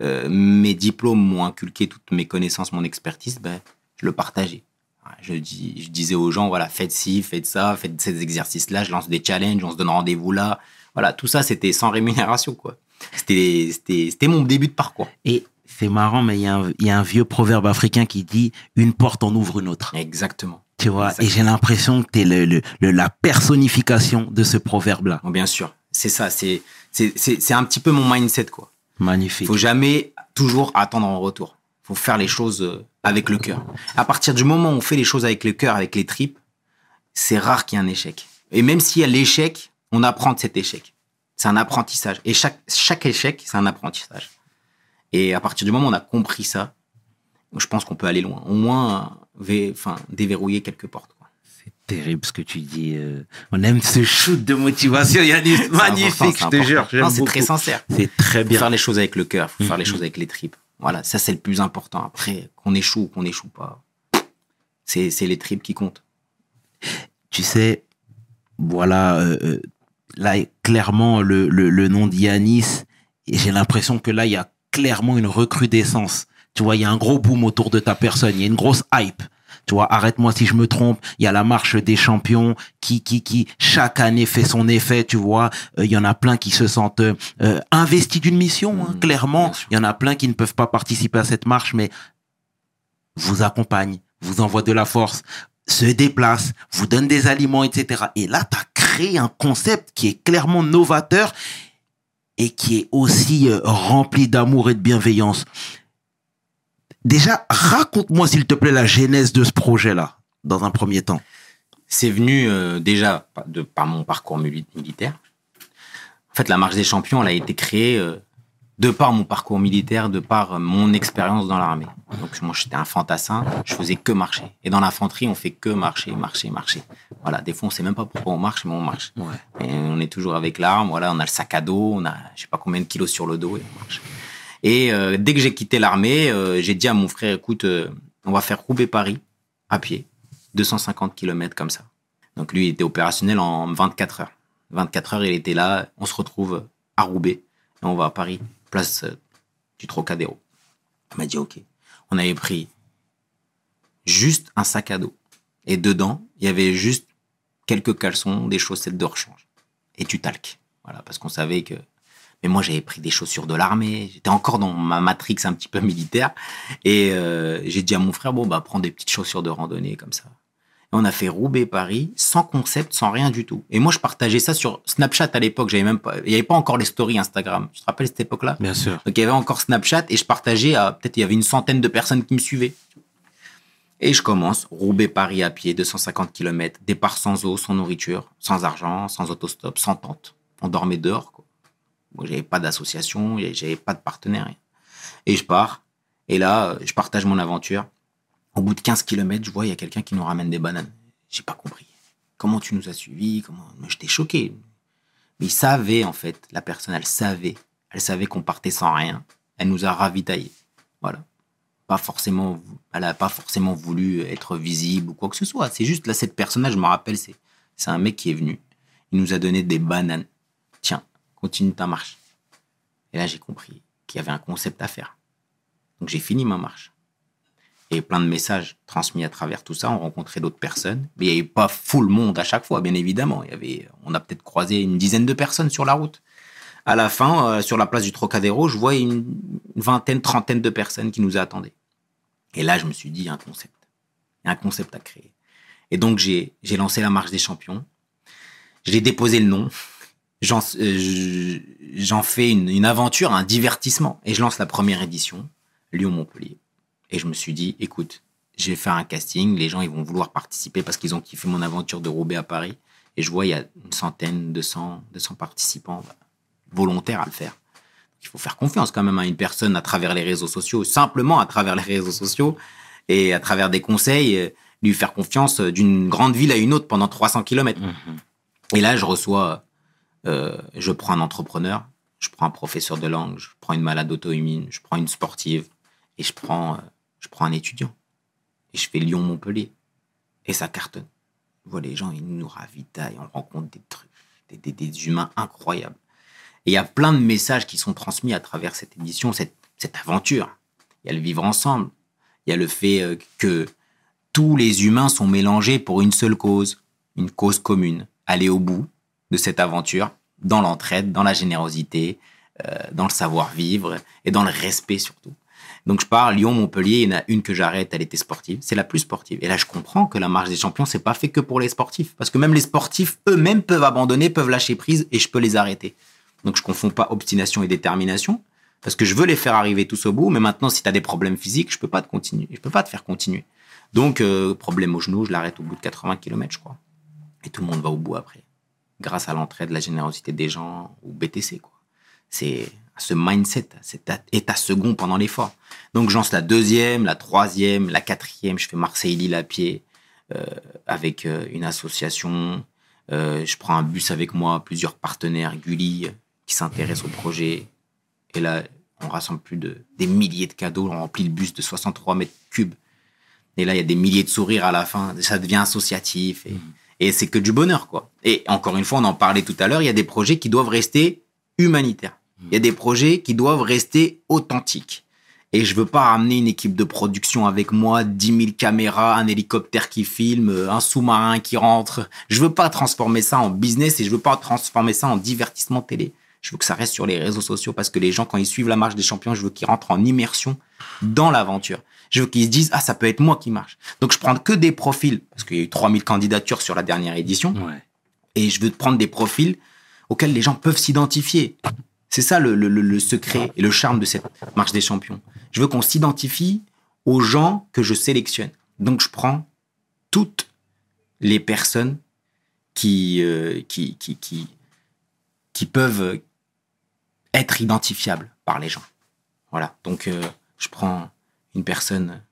euh, mes diplômes m'ont inculqué, toutes mes connaissances, mon expertise, ben, je le partageais. Je, dis, je disais aux gens, voilà, faites ci, faites ça, faites ces exercices-là, je lance des challenges, on se donne rendez-vous là. Voilà, tout ça, c'était sans rémunération, quoi. C'était, mon début de parcours. Et c'est marrant, mais il y, a un- il y a un vieux proverbe africain qui dit une porte en ouvre une autre. Exactement. Tu vois, Exactement. et j'ai l'impression que tu es le, le- le- la personnification de ce proverbe-là. Bon, bien sûr. C'est ça, c'est un petit peu mon mindset, quoi. Magnifique. faut jamais toujours attendre en retour. faut faire les choses euh, avec le cœur. À partir du moment où on fait les choses avec le cœur, avec les tripes, c'est rare qu'il y ait un échec. Et même s'il y a l'échec, on apprend de cet échec. C'est un apprentissage. Et chaque, chaque échec, c'est un apprentissage. Et à partir du moment où on a compris ça, je pense qu'on peut aller loin. Au moins, vé- enfin, déverrouiller quelques portes. C'est terrible ce que tu dis. euh. On aime ce shoot de motivation, Yannis. Magnifique, je te jure. Non, c'est très sincère. C'est très faut bien. faire les choses avec le cœur, faut faire les Mhm. choses avec les tripes. Voilà, ça c'est le plus important. Après, qu'on échoue ou qu'on échoue pas, c'est les tripes qui comptent. tu sais, voilà, euh, euh, là, clairement, le, le, le nom d'Yanis, j'ai l'impression que là, il y a clairement une recrudescence. Tu vois, il y a un gros boom autour de ta personne, il y a une grosse hype. Tu vois, arrête-moi si je me trompe. Il y a la marche des champions qui, qui, qui chaque année fait son effet. Tu vois, Euh, il y en a plein qui se sentent euh, investis d'une mission. hein, Mhm, clairement, il y en a plein qui ne peuvent pas participer à cette marche, mais vous accompagne, vous envoie de la force, se déplace, vous donne des aliments, etc. Et là, tu as un concept qui est clairement novateur et qui est aussi euh, rempli d'amour et de bienveillance. Déjà, raconte-moi, s'il te plaît, la genèse de ce projet-là, dans un premier temps. C'est venu euh, déjà de par mon parcours mili- militaire. En fait, la marche des champions, elle a été créée euh, de par mon parcours militaire, de par mon expérience dans l'armée. Donc moi j'étais un fantassin, je faisais que marcher. Et dans l'infanterie, on fait que marcher, marcher, marcher. Voilà, des fois on sait même pas pourquoi on marche, mais on marche. Ouais. Et on est toujours avec l'arme, voilà, on a le sac à dos, on a je sais pas combien de kilos sur le dos et on marche. Et euh, dès que j'ai quitté l'armée, euh, j'ai dit à mon frère, écoute, euh, on va faire Roubaix-Paris à pied, 250 km comme ça. Donc lui, il était opérationnel en 24 heures. 24 heures, il était là, on se retrouve à Roubaix et on va à Paris, place euh, du Trocadéro. On m'a dit OK. On avait pris juste un sac à dos. Et dedans, il y avait juste quelques caleçons, des chaussettes de rechange. Et tu talques. Voilà, parce qu'on savait que. Mais moi, j'avais pris des chaussures de l'armée. J'étais encore dans ma matrix un petit peu militaire. Et euh, j'ai dit à mon frère, bon, bah, prends des petites chaussures de randonnée comme ça. On a fait Roubaix-Paris sans concept, sans rien du tout. Et moi, je partageais ça sur Snapchat à l'époque. J'avais même pas, il n'y avait pas encore les stories Instagram. Tu te rappelles cette époque-là? Bien sûr. Donc il y avait encore Snapchat et je partageais à peut-être il y avait une centaine de personnes qui me suivaient. Et je commence Roubaix Paris à pied, 250 km, départ sans eau, sans nourriture, sans argent, sans autostop, sans tente. On dormait dehors quoi. Moi j'avais pas d'association, j'avais pas de partenaire. Et je pars et là je partage mon aventure. Au bout de 15 km, je vois il y a quelqu'un qui nous ramène des bananes. J'ai pas compris. Comment tu nous as suivis? Comment? J'étais choqué. Mais il savait en fait, la personne, elle savait. Elle savait qu'on partait sans rien. Elle nous a ravitaillés. Voilà. Pas forcément, elle a pas forcément voulu être visible ou quoi que ce soit. C'est juste là, cette personne-là, je me rappelle, c'est, c'est un mec qui est venu. Il nous a donné des bananes. Tiens, continue ta marche. Et là, j'ai compris qu'il y avait un concept à faire. Donc, j'ai fini ma marche. Et plein de messages transmis à travers tout ça. On rencontrait d'autres personnes. Mais il n'y avait pas full monde à chaque fois, bien évidemment. Il y avait, on a peut-être croisé une dizaine de personnes sur la route. À la fin, euh, sur la place du Trocadéro, je vois une vingtaine, trentaine de personnes qui nous attendaient. Et là, je me suis dit, il y a un concept. Il y a un concept à créer. Et donc, j'ai lancé la marche des champions. J'ai déposé le nom. J'en euh, fais une aventure, un divertissement. Et je lance la première édition, Lyon-Montpellier. Et je me suis dit, écoute, je vais faire un casting. Les gens, ils vont vouloir participer parce qu'ils ont kiffé mon aventure de Roubaix à Paris. Et je vois, il y a une centaine, 200, 200 participants bah, volontaires à le faire. Il faut faire confiance quand même à une personne à travers les réseaux sociaux, simplement à travers les réseaux sociaux et à travers des conseils, euh, lui faire confiance euh, d'une grande ville à une autre pendant 300 km. Mhm. Et là, je reçois, euh, je prends un entrepreneur, je prends un professeur de langue, je prends une malade auto-immune, je prends une sportive et je prends, je prends un étudiant. Et je fais Lyon-Montpellier. Et ça cartonne. Je vois les gens, ils nous ravitaillent, on rencontre des trucs, des, humains incroyables. Et il y a plein de messages qui sont transmis à travers cette édition, cette, cette aventure. Il y a le vivre ensemble. Il y a le fait euh, que tous les humains sont mélangés pour une seule cause, une cause commune. Aller au bout de cette aventure, dans l'entraide, dans la générosité, euh, dans le savoir-vivre et dans le respect surtout. Donc je pars Lyon-Montpellier, il y en a une que j'arrête, elle était sportive, c'est la plus sportive. Et là je comprends que la marche des champions, c'est pas fait que pour les sportifs, parce que même les sportifs eux-mêmes peuvent abandonner, peuvent lâcher prise et je peux les arrêter. Donc je confonds pas obstination et détermination, parce que je veux les faire arriver tous au bout, mais maintenant si tu as des problèmes physiques, je peux pas te continuer, je peux pas te faire continuer. Donc euh, problème au genou, je l'arrête au bout de 80 km, je crois. Et tout le monde va au bout après, grâce à l'entraide, la générosité des gens ou BTC quoi. C'est ce mindset, cet état second pendant l'effort. Donc, j'en la deuxième, la troisième, la quatrième. Je fais Marseille-Lille à pied euh, avec euh, une association. Euh, je prends un bus avec moi, plusieurs partenaires, Gulli, qui s'intéressent au projet. Et là, on rassemble plus de des milliers de cadeaux. On remplit le bus de 63 mètres cubes. Et là, il y a des milliers de sourires à la fin. Ça devient associatif. Et, et c'est que du bonheur, quoi. Et encore une fois, on en parlait tout à l'heure, il y a des projets qui doivent rester humanitaires. Il y a des projets qui doivent rester authentiques. Et je veux pas ramener une équipe de production avec moi, 10 000 caméras, un hélicoptère qui filme, un sous-marin qui rentre. Je veux pas transformer ça en business et je veux pas transformer ça en divertissement télé. Je veux que ça reste sur les réseaux sociaux parce que les gens, quand ils suivent la marche des champions, je veux qu'ils rentrent en immersion dans l'aventure. Je veux qu'ils se disent, ah, ça peut être moi qui marche. Donc, je prends que des profils, parce qu'il y a eu 3000 candidatures sur la dernière édition Ouais. et je veux prendre des profils auxquels les gens peuvent s'identifier. C'est ça le, le- le- le secret et le charme de cette marche des champions. Je veux qu'on s'identifie aux gens que je sélectionne. Donc je prends toutes les personnes qui, euh, qui, qui, qui, qui peuvent être identifiable par les gens. Voilà. Donc, euh, je prends une personne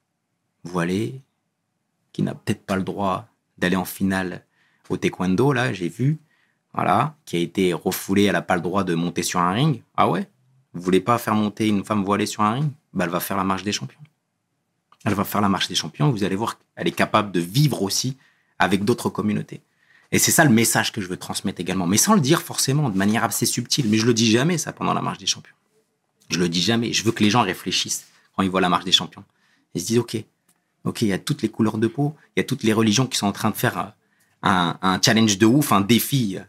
voilée qui n'a peut-être pas le droit d'aller en finale au taekwondo, là, j'ai vu. Voilà. Qui a été refoulée, elle n'a pas le droit de monter sur un ring. Ah ouais? Vous voulez pas faire monter une femme voilée sur un ring? Bah, Elle va faire la marche des champions. Elle va faire la marche des champions. Vous allez voir qu'elle est capable de vivre aussi avec d'autres communautés. Et c'est ça le message que je veux transmettre également. Mais sans le dire forcément, de manière assez subtile. Mais je le dis jamais, ça, pendant la marche des champions. Je le dis jamais. Je veux que les gens réfléchissent quand ils voient la marche des champions. Ils se disent, OK, OK, il y a toutes les couleurs de peau, il y a toutes les religions qui sont en train de faire euh, un, challenge de ouf, un défi euh,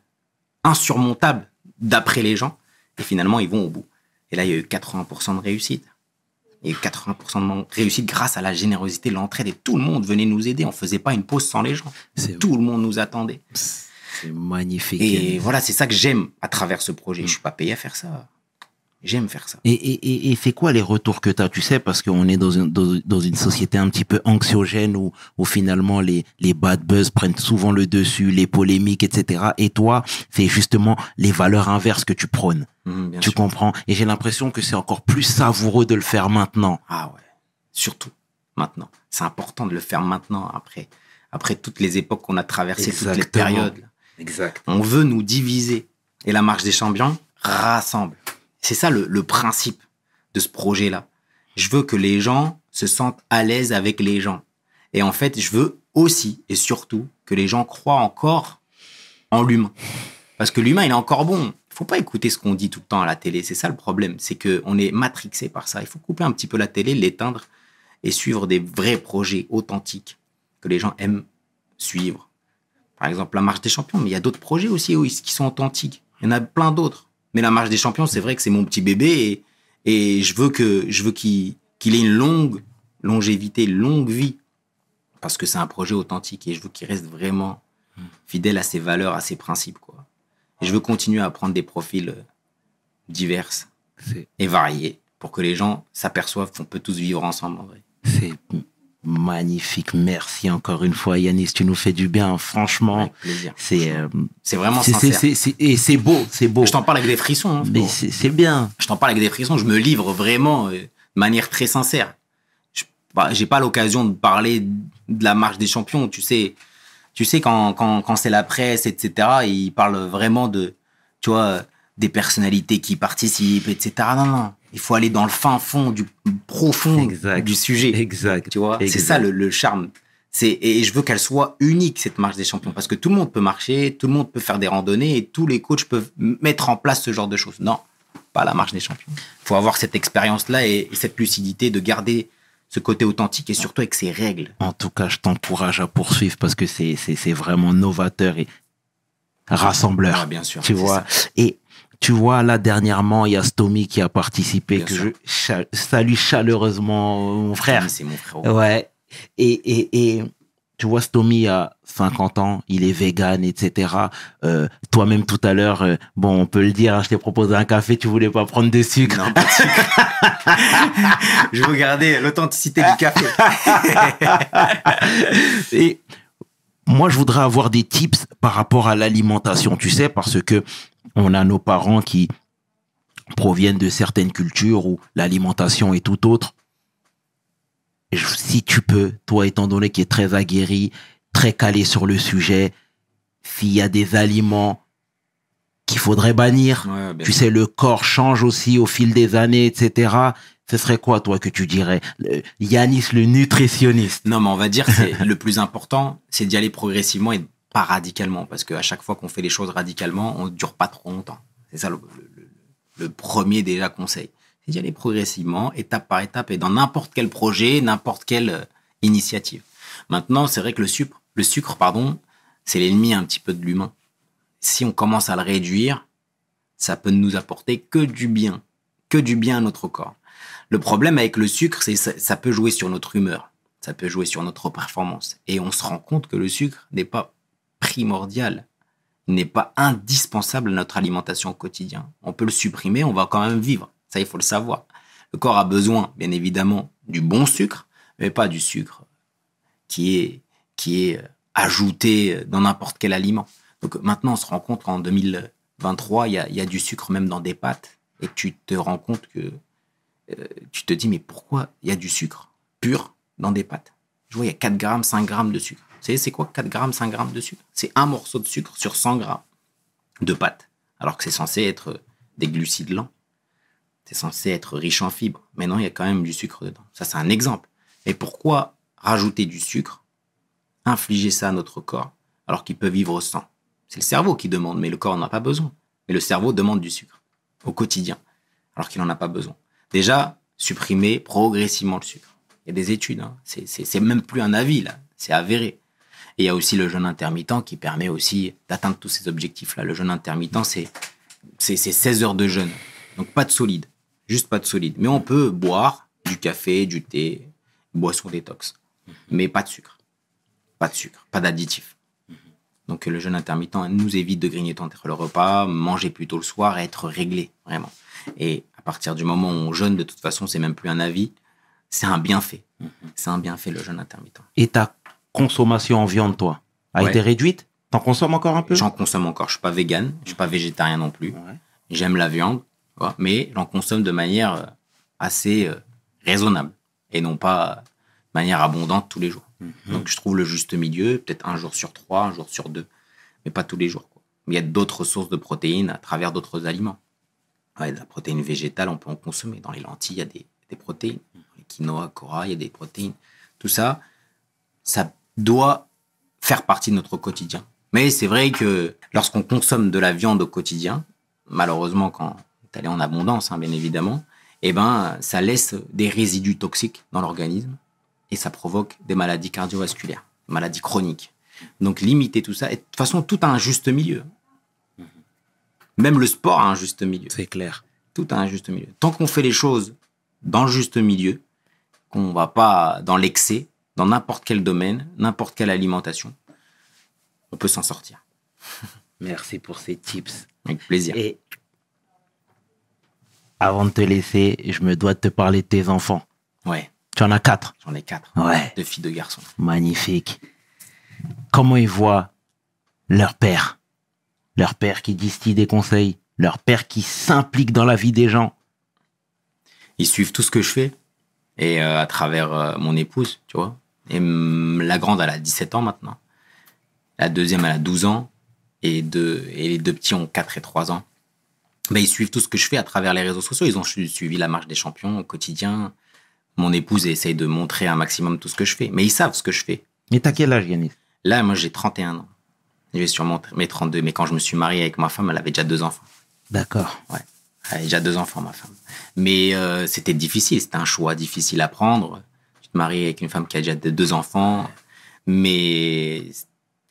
insurmontable d'après les gens. Et finalement, ils vont au bout. Et là, il y a eu 80% de réussite. Il y a eu 80% de réussite grâce à la générosité, l'entraide. Et tout le monde venait nous aider. On faisait pas une pause sans les gens. Tout le monde nous attendait. c'est magnifique. Et voilà, c'est ça que j'aime à travers ce projet. Je suis pas payé à faire ça. J'aime faire ça. Et, et, et, c'est quoi les retours que tu as Tu sais, parce qu'on est dans une, dans, dans une société un petit peu anxiogène où, où finalement les, les bad buzz prennent souvent le dessus, les polémiques, etc. Et toi, c'est justement les valeurs inverses que tu prônes. Bien tu sûr. comprends? Et j'ai l'impression que c'est encore plus savoureux de le faire maintenant. Ah ouais. Surtout maintenant. C'est important de le faire maintenant après, après toutes les époques qu'on a traversées, toutes les Exactement. périodes. Exact. On veut nous diviser. Et la marche des champions rassemble. C'est ça le, principe de ce projet-là. Je veux que les gens se sentent à l'aise avec les gens. Et en fait, je veux aussi et surtout que les gens croient encore en l'humain. Parce que l'humain, il est encore bon. Il faut pas écouter ce qu'on dit tout le temps à la télé. C'est ça le problème. C'est que on est matrixé par ça. Il faut couper un petit peu la télé, l'éteindre et suivre des vrais projets authentiques que les gens aiment suivre. Par exemple, la marche des champions, mais il y a d'autres projets aussi qui sont authentiques. Il y en a plein d'autres. Mais la marche des champions, c'est vrai que c'est mon petit bébé et, et je veux que je veux qu'il ait une longue longévité, une longue vie parce que c'est un projet authentique et je veux qu'il reste vraiment fidèle à ses valeurs, à ses principes quoi. Et je veux continuer à prendre des profils euh, divers et variés pour que les gens s'aperçoivent qu'on peut tous vivre ensemble en vrai. c'est magnifique. Merci encore une fois, Yanis. Tu nous fais du bien. Franchement, c'est euh, C'est vraiment c'est- c'est- sincère. et c'est beau, c'est beau. Je t'en parle avec des frissons. hein, Mais c'est bien. je t'en parle avec des frissons, je me livre vraiment euh, de manière très sincère. Je bah, j'ai pas l'occasion de parler de la marche des champions, tu sais. Tu sais quand quand, quand c'est la presse, etc. Ils parlent vraiment de, tu vois, des personnalités qui participent, etc. Non non, il faut aller dans le fin fond du profond Exact. du sujet. Exact. Tu vois, c'est ça le, le charme. C'est et je veux qu'elle soit unique cette marche des champions parce que tout le monde peut marcher, tout le monde peut faire des randonnées et tous les coachs peuvent mettre en place ce genre de choses. Non, pas la marche des champions. Il faut avoir cette expérience-là et, et cette lucidité de garder ce côté authentique et surtout avec ses règles. En tout cas, je t'encourage à poursuivre parce que c'est c'est vraiment novateur et rassembleur. Ah, bien sûr. tu vois? ça. Et tu vois, là, dernièrement, il y a Stomy qui a participé, Bien que sûr. je salue chaleureusement, mon frère. C'est mon frère. Ouais. Et, et, et tu vois, Stomy a 50 ans, il est vegan, etc. Euh, Toi-même, tout à l'heure, euh, bon, on peut le dire, hein, je t'ai proposé un café, tu voulais pas prendre de sucre. Non, pas de sucre. je veux garder l'authenticité du café. Et moi, je voudrais avoir des tips par rapport à l'alimentation, tu sais, parce que on a nos parents qui proviennent de certaines cultures où l'alimentation est tout autre. Si tu peux, toi étant donné qui est très aguerri, très calé sur le sujet, s'il y a des aliments qu'il faudrait bannir, Ouais, bien tu sais, le corps change aussi au fil des années, etc. Ce serait quoi, toi, que tu dirais? Le- Yanis, le nutritionniste. Non, mais on va dire c'est le plus important, c'est d'y aller progressivement et radicalement, parce qu'à chaque fois qu'on fait les choses radicalement, on ne dure pas trop longtemps. C'est ça le, premier déjà conseil. C'est d'y aller progressivement, étape par étape, et dans n'importe quel projet, n'importe quelle euh, initiative. Maintenant, c'est vrai que le sucre, le sucre, pardon, c'est l'ennemi un petit peu de l'humain. Si on commence à le réduire, ça peut nous apporter que du bien, que du bien à notre corps. Le problème avec le sucre, c'est ça peut jouer sur notre humeur, ça peut jouer sur notre performance. Et on se rend compte que le sucre n'est pas primordial, n'est pas indispensable à notre alimentation au quotidien. On peut le supprimer, on va quand même vivre. Ça, il faut le savoir. Le corps a besoin, bien évidemment, du bon sucre, mais pas du sucre qui est, qui est euh, ajouté dans n'importe quel aliment. Donc maintenant, on se rend compte qu'en 2023, il y a, y a du sucre même dans des pâtes, et tu te rends compte que euh, tu te dis, mais pourquoi il y a du sucre pur dans des pâtes? Je vois, il y a 4 grammes, 5 grammes de sucre. C'est quoi 4 grammes, 5 grammes de sucre? C'est un morceau de sucre sur 100 grammes de pâtes, alors que c'est censé être des glucides lents. C'est censé être riche en fibres. Mais non, il y a quand même du sucre dedans. Ça, c'est un exemple. Et pourquoi rajouter du sucre, infliger ça à notre corps, alors qu'il peut vivre sans? C'est le cerveau qui demande, mais le corps n'en a pas besoin. Mais le cerveau demande du sucre au quotidien, alors qu'il n'en a pas besoin. Déjà, supprimer progressivement le sucre. Il y a des études, hein. c'est même plus un avis, là, c'est avéré. Et il y a aussi le jeûne intermittent qui permet aussi d'atteindre tous ces objectifs-là. Le jeûne intermittent, c'est 16 heures de jeûne. Donc pas de solide, juste pas de solide. Mais on peut boire du café, du thé, boisson détox, mais pas de sucre. Pas de sucre, pas d'additif. Donc le jeûne intermittent nous évite de grignoter entre le repas, manger plutôt le soir et être réglé, vraiment. Et à partir du moment où on jeûne, de toute façon, c'est même plus un avis, c'est un bienfait. C'est un bienfait le jeûne intermittent. Et ta consommation en viande, toi, a Ouais. été réduite? T'en consommes encore un peu? J'en consomme encore. Je suis pas vegan, je suis pas végétarien non plus. Ouais. J'aime la viande, mais j'en consomme de manière euh, assez euh, raisonnable et non pas euh, de manière abondante tous les jours. Donc je trouve le juste milieu, peut-être un jour sur trois, un jour sur deux, mais pas tous les jours. quoi. Mais il y a d'autres sources de protéines à travers d'autres aliments. Ouais, de la protéine végétale, on peut en consommer. Dans les lentilles, il y a des, des protéines. Dans les quinoa, corail, il y a des protéines. Tout ça, ça doit faire partie de notre quotidien. Mais c'est vrai que lorsqu'on consomme de la viande au quotidien, malheureusement quand elle est en abondance, hein, bien évidemment, eh ben, ça laisse des résidus toxiques dans l'organisme et ça provoque des maladies cardiovasculaires, des maladies chroniques. Donc limiter tout ça, et de toute façon, tout a un juste milieu. Même le sport a un juste milieu. C'est clair. Tout a un juste milieu. Tant qu'on fait les choses dans le juste milieu, qu'on va pas dans l'excès, dans n'importe quel domaine, n'importe quelle alimentation, on peut s'en sortir. Merci pour ces tips. Avec plaisir. Et avant de te laisser, je me dois de te parler de tes enfants. Ouais, Tu en as quatre. j'en ai quatre. Ouais. Deux filles, deux garçons. Magnifique. Comment ils voient leur père? Leur père qui distille des conseils, leur père qui s'implique dans la vie des gens. Ils suivent tout ce que je fais. Et euh, à travers euh, mon épouse, tu vois. Et la grande, elle a 17 ans maintenant. La deuxième, elle a 12 ans. Et, deux, et les deux petits ont 4 et 3 ans. Ben, ils suivent tout ce que je fais à travers les réseaux sociaux. Ils ont su- suivi la marche des champions au quotidien. Mon épouse essaye de montrer un maximum tout ce que je fais. Mais ils savent ce que je fais. Mais t'as quel âge, Yanis Là, moi, j'ai 31 ans. Je vais sur mon- mes 32. Mais quand je me suis marié avec ma femme, elle avait déjà deux enfants. D'accord. Ouais. Elle avait déjà deux enfants, ma femme. Mais euh, c'était difficile. C'était un choix difficile à prendre. Maries avec une femme qui a déjà deux enfants. Mais,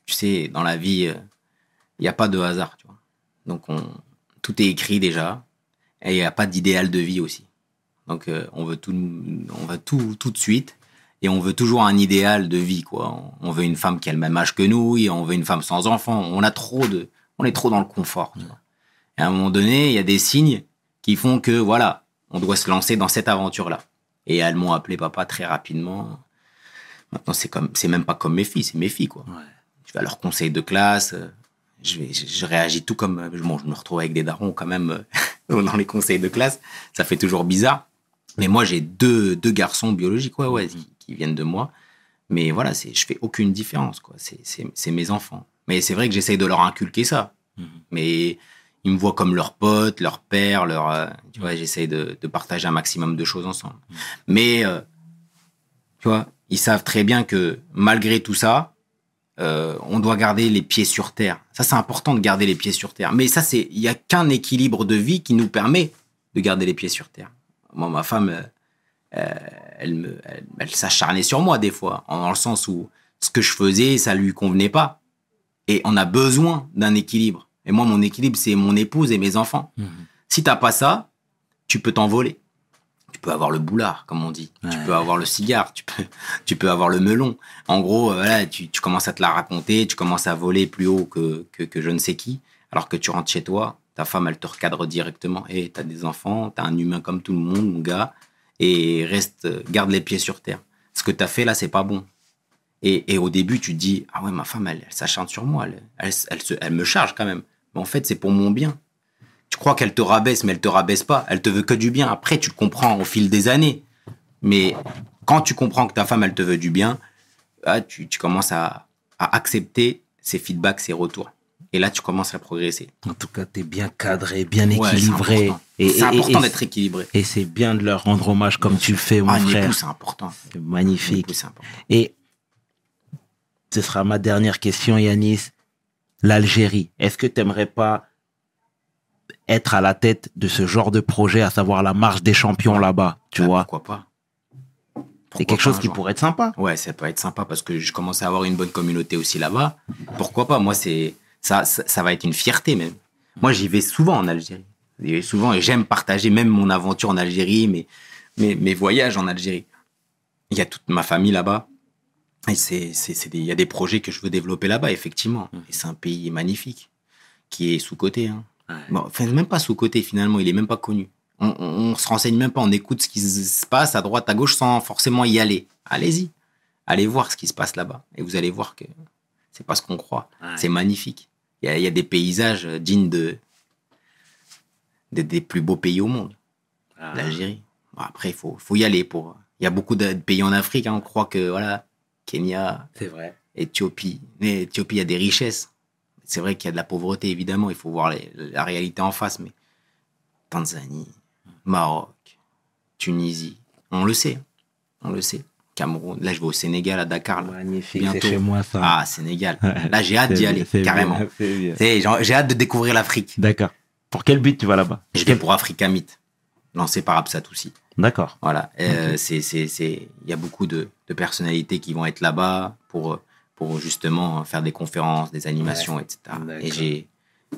tu sais, dans la vie, euh, il n'y a pas de hasard, tu vois. Donc, on, tout est écrit déjà. Et il n'y a pas d'idéal de vie aussi. Donc, euh, on veut tout, on veut tout, tout de suite. Et on veut toujours un idéal de vie, quoi. On veut une femme qui a le même âge que nous, on veut une femme sans enfant. On a trop de, on est trop dans le confort, tu vois. Et à un moment donné, il y a des signes qui font que, voilà, on doit se lancer dans cette aventure-là. Et elles m'ont appelé papa très rapidement. Maintenant, c'est comme, c'est même pas comme mes filles, c'est mes filles, quoi. Je vais à leur conseil de classe. euh, Je, vais, je, je réagis tout comme, euh, bon, je me retrouve avec des darons quand même euh, dans les conseils de classe. Ça fait toujours bizarre. Mais moi, j'ai deux, deux garçons biologiques, ouais, ouais, qui, qui viennent de moi. Mais voilà, c'est, je fais aucune différence, quoi. C'est, c'est, c'est mes enfants. Mais c'est vrai que j'essaye de leur inculquer ça. Mais ils me voient comme leur pote, leur père, leur, euh, tu vois, j'essaye de, de partager un maximum de choses ensemble. Mais, euh, tu vois, ils savent très bien que malgré tout ça, euh, on doit garder les pieds sur terre. Ça, c'est important de garder les pieds sur terre. Mais ça, c'est, il y a qu'un équilibre de vie qui nous permet de garder les pieds sur terre. Moi, ma femme, euh, elle me, elle, elle s'acharnait sur moi des fois, en- dans le sens où ce que je faisais, ça lui convenait pas. Et on a besoin d'un équilibre. Et moi, mon équilibre, c'est mon épouse et mes enfants. Si t'as pas ça, tu peux t'envoler. Tu peux avoir le boulard, comme on dit. Tu peux avoir le cigare. Tu peux, tu peux avoir le melon. En gros, euh, voilà, tu, tu commences à te la raconter. Tu commences à voler plus haut que, que, que je ne sais qui. Alors que tu rentres chez toi, ta femme, elle te recadre directement. Et t'as des enfants, t'as un humain comme tout le monde, mon gars. Et reste, garde les pieds sur terre. Ce que t'as fait là, c'est pas bon. Et, et au début, tu te dis, ah ouais, ma femme, elle, elle s'acharne sur moi, elle, elle, elle se- elle me charge quand même. Mais en fait, c'est pour mon bien. Tu crois qu'elle te rabaisse, mais elle te rabaisse pas. Elle te veut que du bien. Après, tu le comprends au fil des années. Mais quand tu comprends que ta femme, elle te veut du bien, ah, tu, tu commences à, à accepter ses feedbacks, ses retours. Et là, tu commences à progresser. En tout cas, tu es bien cadré, bien Ouais, c'est équilibré. important. C'est important d'être équilibré. Et c'est bien de leur rendre hommage comme tu le fais, mon Ah, frère. c'est important. C'est magnifique. important. Et ce sera ma dernière question, Yanis. L'Algérie, est-ce que tu n'aimerais pas être à la tête de ce genre de projet, à savoir la marche des champions là-bas, tu Ah, vois? Pourquoi pas C'est quelque chose qui jour pourrait être sympa. Ouais, ça peut être sympa parce que je commence à avoir une bonne communauté aussi là-bas. Pourquoi pas? Moi, c'est ça, ça, ça va être une fierté même. Moi, j'y vais souvent en Algérie. J'y vais souvent et j'aime partager même mon aventure en Algérie, mes, mes, mes voyages en Algérie. Il y a toute ma famille là-bas. Et c'est, il y a des projets que je veux développer là-bas, effectivement. Et c'est un pays magnifique qui est sous-coté. Hein. Bon, enfin, même pas sous-coté finalement, il est même pas connu. On, on, on se renseigne même pas, on écoute ce qui se passe à droite, à gauche sans forcément y aller. Allez-y, allez voir ce qui se passe là-bas et vous allez voir que c'est pas ce qu'on croit. Ouais. C'est magnifique. Il y, a, il y a des paysages dignes de, des- des plus beaux pays au monde, Ah. l'Algérie. Bon, après, il faut, faut y aller pour. Il y a beaucoup de pays en Afrique, hein, on croit que voilà, Kenya, C'est vrai. Éthiopie. Mais Éthiopie, il y a des richesses. C'est vrai qu'il y a de la pauvreté, évidemment. Il faut voir les- la réalité en face. Mais Tanzanie, Maroc, Tunisie, on le sait. On le sait. Cameroun. Là, je vais au Sénégal, à Dakar. là. Magnifique, Bientôt. c'est chez moi ça. Ah, Sénégal. Là, j'ai hâte d'y aller, bien, carrément. j'ai hâte de découvrir l'Afrique. D'accord. Pour quel but tu vas là-bas? Je vais pour Africa Meet, lancé par Absat aussi. D'accord. Voilà. Euh, c'est, c'est, il y a beaucoup de, de personnalités qui vont être là-bas pour, pour justement faire des conférences, des animations, etc. Et j'ai,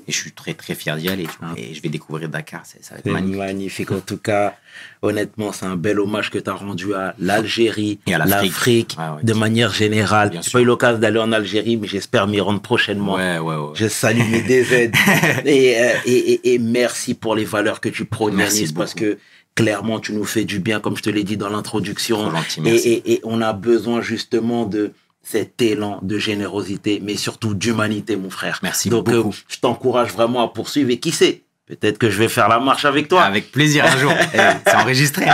et je suis très, très fier d'y aller. Ah. Et je vais découvrir Dakar. Ça va être magnifique. magnifique. En tout cas, honnêtement, c'est un bel hommage que tu as rendu à l'Algérie, Et à l'Afrique. Ouais, de manière générale. J'ai pas eu l'occasion d'aller en Algérie, mais j'espère m'y rendre prochainement. Ouais, ouais, ouais. Je salue mes DZ. et, euh, et, et, et merci pour les valeurs que tu prônes, Merci parce que clairement, tu nous fais du bien, comme je te l'ai dit dans l'introduction. Et, merci. et, et on a besoin justement de cet élan de générosité, mais surtout d'humanité, mon frère. Merci Donc, beaucoup. euh, je t'encourage vraiment à poursuivre. Et qui sait, peut-être que je vais faire la marche avec toi. Avec plaisir un jour. Eh, c'est enregistré.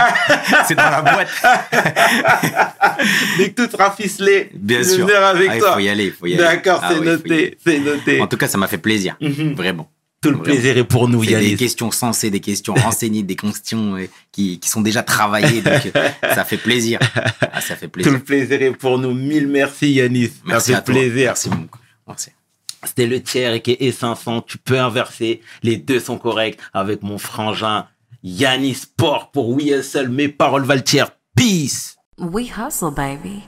c'est dans la boîte. Dès que tout sera ficelé, Bien je sûr. avec Ah, il toi. faut y aller, il faut y aller. D'accord, Ah c'est noté, c'est noté. En tout cas, ça m'a fait plaisir. Mhm. Vraiment. Tout le plaisir est pour nous, C'est des questions sensées, des questions renseignées, des questions euh, qui, qui sont déjà travaillées. Donc, euh, ça fait plaisir. Ah, ça fait Tout plaisir. le plaisir est pour nous. Mille merci, Yanis. Merci Ça à toi. plaisir. Merci beaucoup. Merci. C'était le tiers qui est 500. Tu peux inverser. Les deux sont corrects avec mon frangin Yanis Sport pour We Hustle. Mes paroles valent tiers. Peace. We hustle, baby.